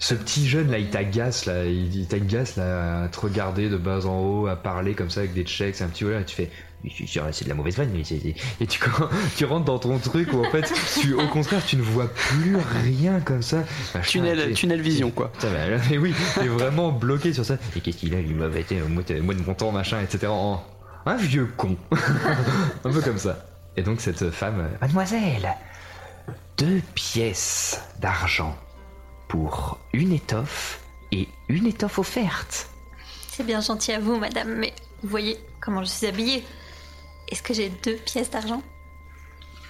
Speaker 3: ce petit jeune là il t'agace là, il, il t'agace là à te regarder de bas en haut, à parler comme ça avec des checks, c'est un petit voleur et tu fais c'est c'est de la mauvaise vanne mais c'est- et tu, tu rentres dans ton truc où en fait tu, au contraire tu ne vois plus rien comme ça Machin,
Speaker 6: Tunnel, vision quoi.
Speaker 3: Putain, mais, mais oui, t'es vraiment bloqué sur ça. Et qu'est-ce qu'il a, lui, mauvais, t'es, moi, moi de mon temps, machin, etc. En- un vieux con. un peu comme ça. Et donc cette femme. euh,
Speaker 15: Mademoiselle, deux pièces d'argent pour une étoffe et une étoffe offerte.
Speaker 8: C'est bien gentil à vous, madame, mais vous voyez comment je suis habillée. Est-ce que j'ai deux pièces d'argent?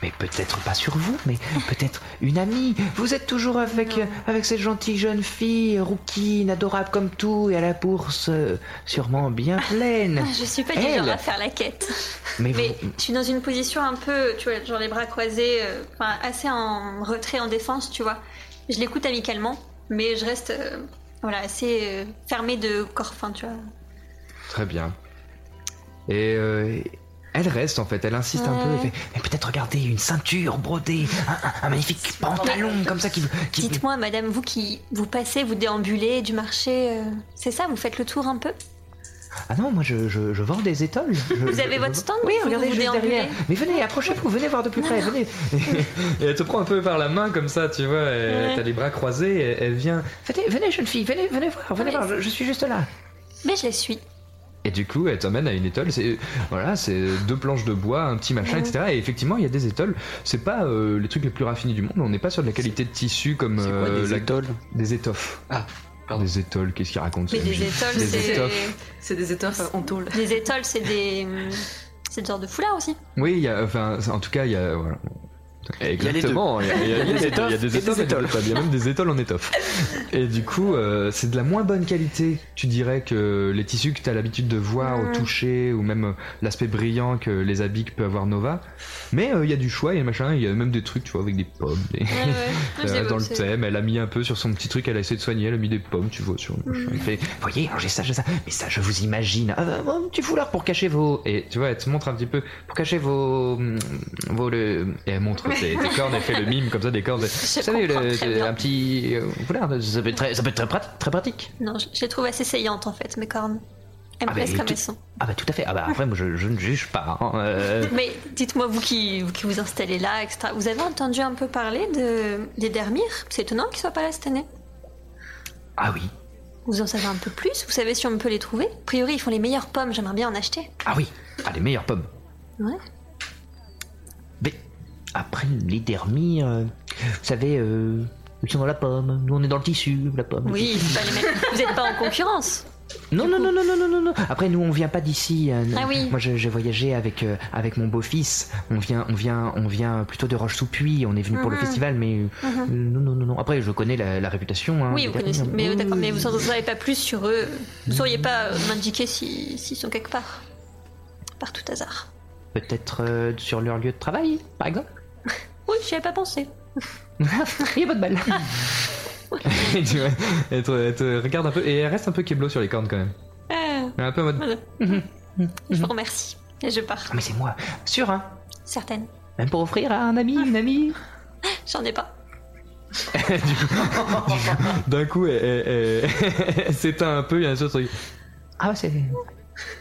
Speaker 15: Mais peut-être pas sur vous, mais peut-être une amie. Vous êtes toujours avec, euh, avec cette gentille jeune fille, rouquine, adorable comme tout, et à la bourse euh, sûrement bien pleine.
Speaker 8: Ah, Je suis pas du
Speaker 15: Elle.
Speaker 8: genre à faire la quête.
Speaker 15: Mais,
Speaker 8: Mais
Speaker 15: vous-
Speaker 8: je suis dans une position un peu, tu vois, genre les bras croisés, euh, enfin assez en retrait, en défense, tu vois. Je l'écoute amicalement, mais je reste, euh, voilà, assez euh, fermée de corps, enfin, tu vois.
Speaker 3: Très bien. Et euh, elle reste en fait, elle insiste un peu. Elle fait,
Speaker 15: mais peut-être regarder une ceinture brodée, un, un- un magnifique pantalon comme ça qui, qui-
Speaker 8: Dites-moi, madame, vous qui vous passez, vous déambulez du marché, euh, c'est ça Vous faites le tour un peu?
Speaker 15: Ah non, moi je, je, je vends des étoiles. Je-
Speaker 8: Vous avez
Speaker 15: je-
Speaker 8: votre stand
Speaker 15: Oui,
Speaker 8: Vous-
Speaker 15: regardez
Speaker 8: vous
Speaker 15: juste
Speaker 8: déambulez?
Speaker 15: Derrière. Mais venez, approchez-vous, venez voir de plus près, venez.
Speaker 3: et elle te prend un peu par la main comme ça, tu vois. et
Speaker 8: Ouais.
Speaker 3: T'as les bras croisés, et elle vient.
Speaker 15: Venez, venez, jeune fille, venez, venez voir, venez voir, je, je suis juste là.
Speaker 8: Mais je les suis.
Speaker 3: Et du coup, elle t'emmène à une étole. C'est voilà, c'est deux planches de bois, un petit machin, etc. Et effectivement, il y a des étoles. C'est pas euh, les trucs les plus raffinés du monde. On n'est pas sur de la qualité de tissu comme
Speaker 6: quoi,
Speaker 3: euh,
Speaker 6: des
Speaker 3: la-
Speaker 6: étoles
Speaker 3: des étoffes.
Speaker 6: Ah,
Speaker 3: Des étoles. Qu'est-ce qu'il raconte
Speaker 8: Mais des étoles,
Speaker 3: Des
Speaker 8: c'est.
Speaker 5: C'est des étoffes en tôle.
Speaker 8: Des étoles, c'est des. C'est des sortes de foulards aussi.
Speaker 3: Oui, il y a, enfin, en tout cas, il y a. Voilà. Exactement, il y a, il y a- il y a des étoffes, il y a des étoffes, des étoles. Il y a même des étoles en étoffe. Et du coup, euh, c'est de la moins bonne qualité, tu dirais, que les tissus que tu as l'habitude de voir au
Speaker 8: Mm.
Speaker 3: toucher, ou même euh, l'aspect brillant que les habits que peut avoir Nova. Mais euh, il y a du choix, il y a machin, il y a même des trucs, tu vois, avec des pommes. des-
Speaker 8: Ah,
Speaker 3: Euh, dans le thème, elle a mis un peu sur son petit truc, elle a essayé de soigner, elle a mis des pommes, tu vois, sur le machin.
Speaker 8: Mm.
Speaker 3: Elle fait,
Speaker 15: Voyez, alors j'ai ça, j'ai ça, mais ça je vous imagine. Un petit foulard pour cacher vos...
Speaker 3: Et tu vois, elle te montre un petit peu pour cacher vos. hum, vos le... Et elle montre tes, tes cornes, elle fait le mime comme ça, des cornes. Vous savez, le- un petit. euh, foulard,
Speaker 15: Ça peut être très, ça peut être très, prat- très pratique.
Speaker 8: Non, je, je les trouve assez saillantes en fait, mes cornes. Elles me
Speaker 15: Ah, bah,
Speaker 8: plaisent comme
Speaker 15: tout-
Speaker 8: elles sont.
Speaker 15: Ah bah tout à fait. Ah bah après, moi je, je ne juge pas. hein, euh.
Speaker 8: Mais dites-moi, vous qui, vous qui vous installez là, etc., vous avez entendu un peu parler de, des Dermir C'est étonnant qu'ils soient pas là cette année.
Speaker 15: Ah oui,
Speaker 8: Vous en savez un peu plus? Vous savez si on peut les trouver? A priori, ils font les meilleures pommes, j'aimerais bien en acheter.
Speaker 15: ah oui. Ah les meilleures pommes.
Speaker 8: Ouais.
Speaker 15: Après, les dermis, euh, vous savez, euh, ils sont dans la pomme. Nous on est dans le tissu, la pomme.
Speaker 8: Oui,
Speaker 15: tissu.
Speaker 8: c'est pas les mêmes. Vous êtes pas en concurrence
Speaker 15: Non, non, non, non, non, non, non, non. Après, nous, on vient pas d'ici. euh,
Speaker 8: Ah oui.
Speaker 15: Moi, j'ai voyagé avec euh, avec mon beau-fils. On vient, on vient, on vient plutôt de Roche-sous-Puy. On est venu pour le
Speaker 8: Mhm.
Speaker 15: festival, mais
Speaker 8: Mhm.
Speaker 15: euh, non, non, non, non. Après, je connais la, la réputation. hein,
Speaker 8: Oui, vous connaissez. Mais
Speaker 15: Oui,
Speaker 8: d'accord, mais vous en savez pas plus sur eux. Vous sauriez pas euh, m'indiquer si- s'ils sont quelque part Par tout hasard.
Speaker 15: Peut-être euh, sur leur lieu de travail, par exemple.
Speaker 8: Oui, j'y avais pas pensé.
Speaker 15: Il y a pas de balle.
Speaker 3: Et tu vois, elle, te, elle te regarde un peu et elle reste un peu keblo sur les cornes quand même.
Speaker 8: Ah,
Speaker 3: Elle est un peu en mode.
Speaker 8: voilà. Je vous remercie. Et je pars.
Speaker 15: Ah, mais c'est moi, sûr, hein.
Speaker 8: Certaine.
Speaker 15: Même pour offrir à un ami, une amie.
Speaker 8: J'en ai pas.
Speaker 3: D'un coup, elle, elle- elle- elle s'éteint un peu, il y a un seul truc.
Speaker 15: Ah, bah, c'est.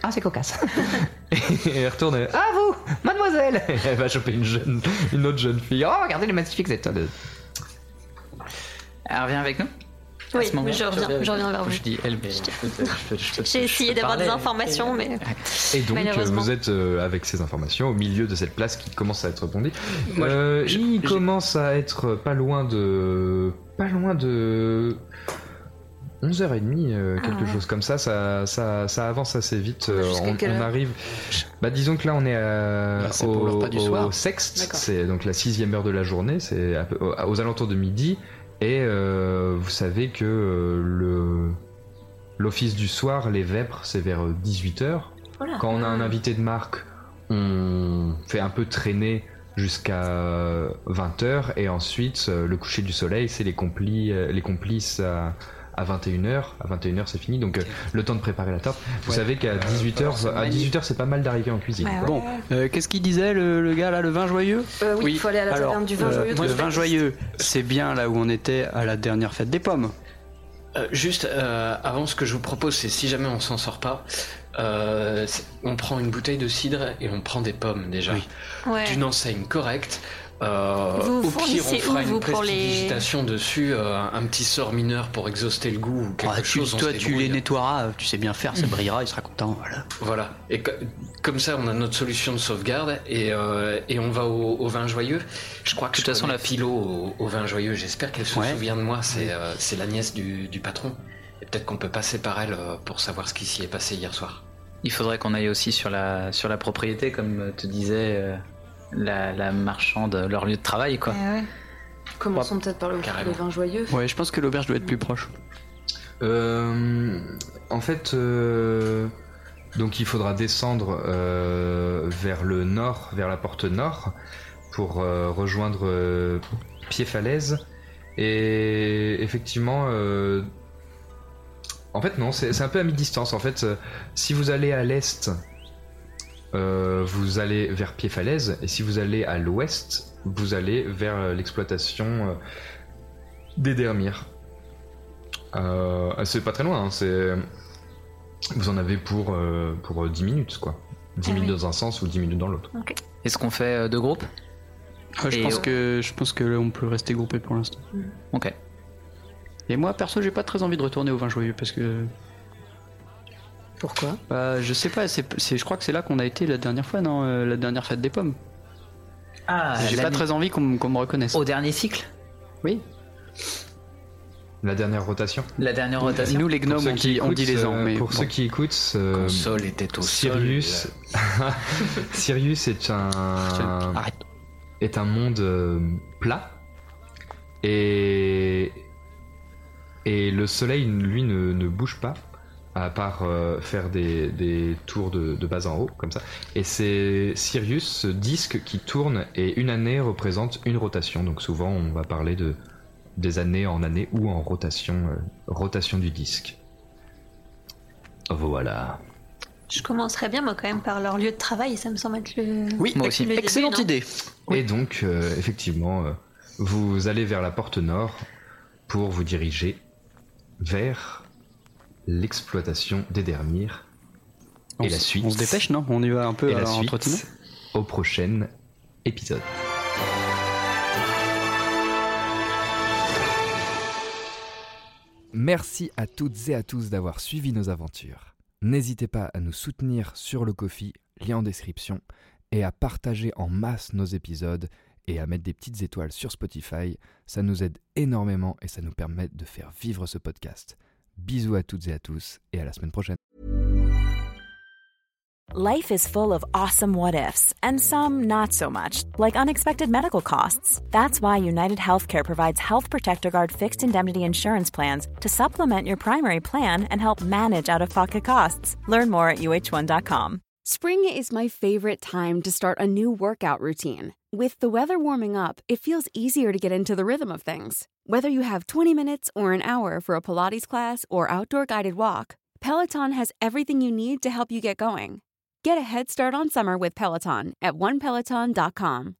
Speaker 15: Ah, c'est cocasse.
Speaker 3: Et elle retourne.
Speaker 15: Ah, vous, mademoiselle.
Speaker 3: Elle va choper une, jeune, une autre jeune fille.
Speaker 15: Oh, regardez les magnifiques étoiles.
Speaker 9: Elle revient avec nous?
Speaker 8: Oui, je reviens, je reviens vers vous.
Speaker 9: Je dis elle, mais
Speaker 8: J'ai essayé d'avoir des informations, mais
Speaker 3: Et donc, euh,
Speaker 8: malheureusement.
Speaker 3: vous êtes euh, avec ces informations au milieu de cette place qui commence à être bondée.
Speaker 6: Moi,
Speaker 3: Euh,
Speaker 6: je-
Speaker 3: il
Speaker 6: je-
Speaker 3: commence à être pas loin de. Pas loin de. 11h30, euh,
Speaker 8: Ah
Speaker 3: quelque
Speaker 8: ouais.
Speaker 3: chose comme ça, ça, ça, ça avance assez vite. euh, on, arrive. Bah, disons que là, on est à-
Speaker 6: Bah,
Speaker 3: au,
Speaker 6: du
Speaker 3: au sexte, c'est donc la sixième heure de la journée, c'est aux, alentours de midi. Et euh, vous savez que euh, le l'office du soir, les vêpres, c'est vers 18h.
Speaker 8: Voilà.
Speaker 3: Quand on a un invité de marque, on fait un peu traîner jusqu'à 20h et ensuite euh, le coucher du soleil, c'est les, euh, les complices à, à 21h. À 21h, c'est fini, donc euh, le temps de préparer la tarte. Vous
Speaker 6: Ouais.
Speaker 3: savez qu'à 18h, à 18h, c'est pas mal d'arriver en cuisine.
Speaker 8: Ouais, ouais.
Speaker 6: Bon, euh, qu'est-ce qu'il disait le, le gars là, le vin joyeux?
Speaker 5: Euh, oui, il faut aller à la
Speaker 6: Alors,
Speaker 5: taverne du vin
Speaker 6: euh,
Speaker 5: joyeux.
Speaker 6: Le vin joyeux, c'est bien là où on était à la dernière fête des pommes.
Speaker 4: Euh, juste euh, avant, ce que je vous propose, c'est si jamais on s'en sort pas, euh, on prend une bouteille de cidre et on prend des pommes déjà.
Speaker 6: Oui.
Speaker 8: Ouais.
Speaker 4: D'une enseigne correcte. Euh,
Speaker 8: Vous
Speaker 4: au pire, on fera
Speaker 8: où,
Speaker 4: une
Speaker 8: vous, pour les-
Speaker 4: prestidigitation dessus, euh, un petit sort mineur pour exhauster le goût ou quelque
Speaker 6: Ah, tu,
Speaker 4: chose.
Speaker 6: toi, tu les nettoieras, tu sais bien faire, ça brillera, il sera content. Voilà.
Speaker 4: Voilà. Et co- comme ça, on a notre solution de sauvegarde et, euh, et on va au, au vin joyeux. Je crois que
Speaker 9: De toute façon,
Speaker 4: la philo au, au vin joyeux. J'espère qu'elle se
Speaker 6: Ouais.
Speaker 4: souvient de moi. C'est euh, c'est la nièce du, du patron. Et peut-être qu'on peut passer par elle euh, pour savoir ce qui s'y est passé hier soir.
Speaker 9: Il faudrait qu'on aille aussi sur la, sur la propriété, comme te disait euh, la, la marchande, leur lieu de travail, quoi.
Speaker 8: Ouais, ouais.
Speaker 5: Commençons peut-être par le,
Speaker 4: Carrément.
Speaker 5: vin joyeux.
Speaker 6: Ouais, je pense que l'auberge doit être plus proche.
Speaker 3: Euh, en fait, euh, donc il faudra descendre euh, vers le nord, vers la porte nord, pour euh, rejoindre euh, Pied-Falaise. Et effectivement, euh, en fait non, c'est un peu à mi-distance. En fait, euh, si vous allez à l'est, euh, vous allez vers Pied-Falaise, et si vous allez à l'ouest, vous allez vers euh, l'exploitation euh, des Dermires. Euh, c'est pas très loin, hein, c'est... Vous en avez pour, euh, pour euh, 10 minutes, quoi. 10
Speaker 8: Ah
Speaker 3: minutes
Speaker 8: oui.
Speaker 3: dans un sens ou 10 minutes dans l'autre.
Speaker 9: Est-ce qu'on fait euh, deux groupes?
Speaker 6: Ouais, je, pense que, je pense que là, on peut rester groupé pour l'instant.
Speaker 9: Ok.
Speaker 6: Et moi, perso, j'ai pas très envie de retourner au vin joyeux parce que.
Speaker 5: Pourquoi?
Speaker 6: Bah, je sais pas, c'est, je crois que c'est là qu'on a été la dernière fois, non euh, La dernière fête des pommes.
Speaker 9: Ah,
Speaker 6: j'ai pas très envie qu'on, me- reconnaisse.
Speaker 9: Au dernier cycle?
Speaker 6: Oui.
Speaker 3: La dernière rotation.
Speaker 9: La dernière rotation
Speaker 6: Nous, les
Speaker 3: Pour
Speaker 6: gnomes,
Speaker 3: ceux
Speaker 6: on
Speaker 3: qui
Speaker 6: dit, on dit
Speaker 3: écoutent,
Speaker 6: les ans.
Speaker 3: euh,
Speaker 6: Mais
Speaker 3: pour
Speaker 6: bon.
Speaker 3: ceux qui écoutent, euh,
Speaker 4: Console était au
Speaker 3: Sirius,
Speaker 4: sol.
Speaker 3: Sirius est un
Speaker 6: Arrête.
Speaker 3: est un monde euh, plat et et le soleil lui ne, ne bouge pas à part euh, faire des, des tours de, de bas en haut comme ça et c'est Sirius ce disque qui tourne et une année représente une rotation donc souvent on va parler de des années en année ou en rotation euh, rotation du disque voilà
Speaker 8: Je commencerais bien, moi, quand même, par leur lieu de travail. Ça me semble être le.
Speaker 6: Oui,
Speaker 9: Moi aussi.
Speaker 8: Début,
Speaker 6: excellente idée.
Speaker 3: Et donc, euh, effectivement, euh, vous allez vers la porte nord pour vous diriger vers l'exploitation des Dermires.
Speaker 6: On
Speaker 3: Et la suite.
Speaker 6: On se dépêche, non? On y va un peu
Speaker 3: Et la
Speaker 6: à
Speaker 3: suite
Speaker 6: entre
Speaker 3: au prochain épisode.
Speaker 16: Merci à toutes et à tous d'avoir suivi nos aventures. N'hésitez pas à nous soutenir sur le Kofi, lien en description, et à partager en masse nos épisodes et à mettre des petites étoiles sur Spotify. Ça nous aide énormément et ça nous permet de faire vivre ce podcast. Bisous à toutes et à tous et à la semaine prochaine.
Speaker 17: Life is full of awesome what ifs, and some not so much, like unexpected medical costs. That's why United Healthcare provides Health Protector Guard fixed indemnity insurance plans to supplement your primary plan and help manage out of pocket costs. Learn more at uh1.com.
Speaker 18: Spring is my favorite time to start a new workout routine. With the weather warming up, it feels easier to get into the rhythm of things. Whether you have 20 minutes or an hour for a Pilates class or outdoor guided walk, Peloton has everything you need to help you get going. Get a head start on summer with Peloton at onepeloton.com.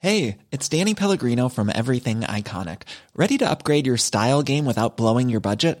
Speaker 19: Hey, it's Danny Pellegrino from Everything Iconic. Ready to upgrade your style game without blowing your budget?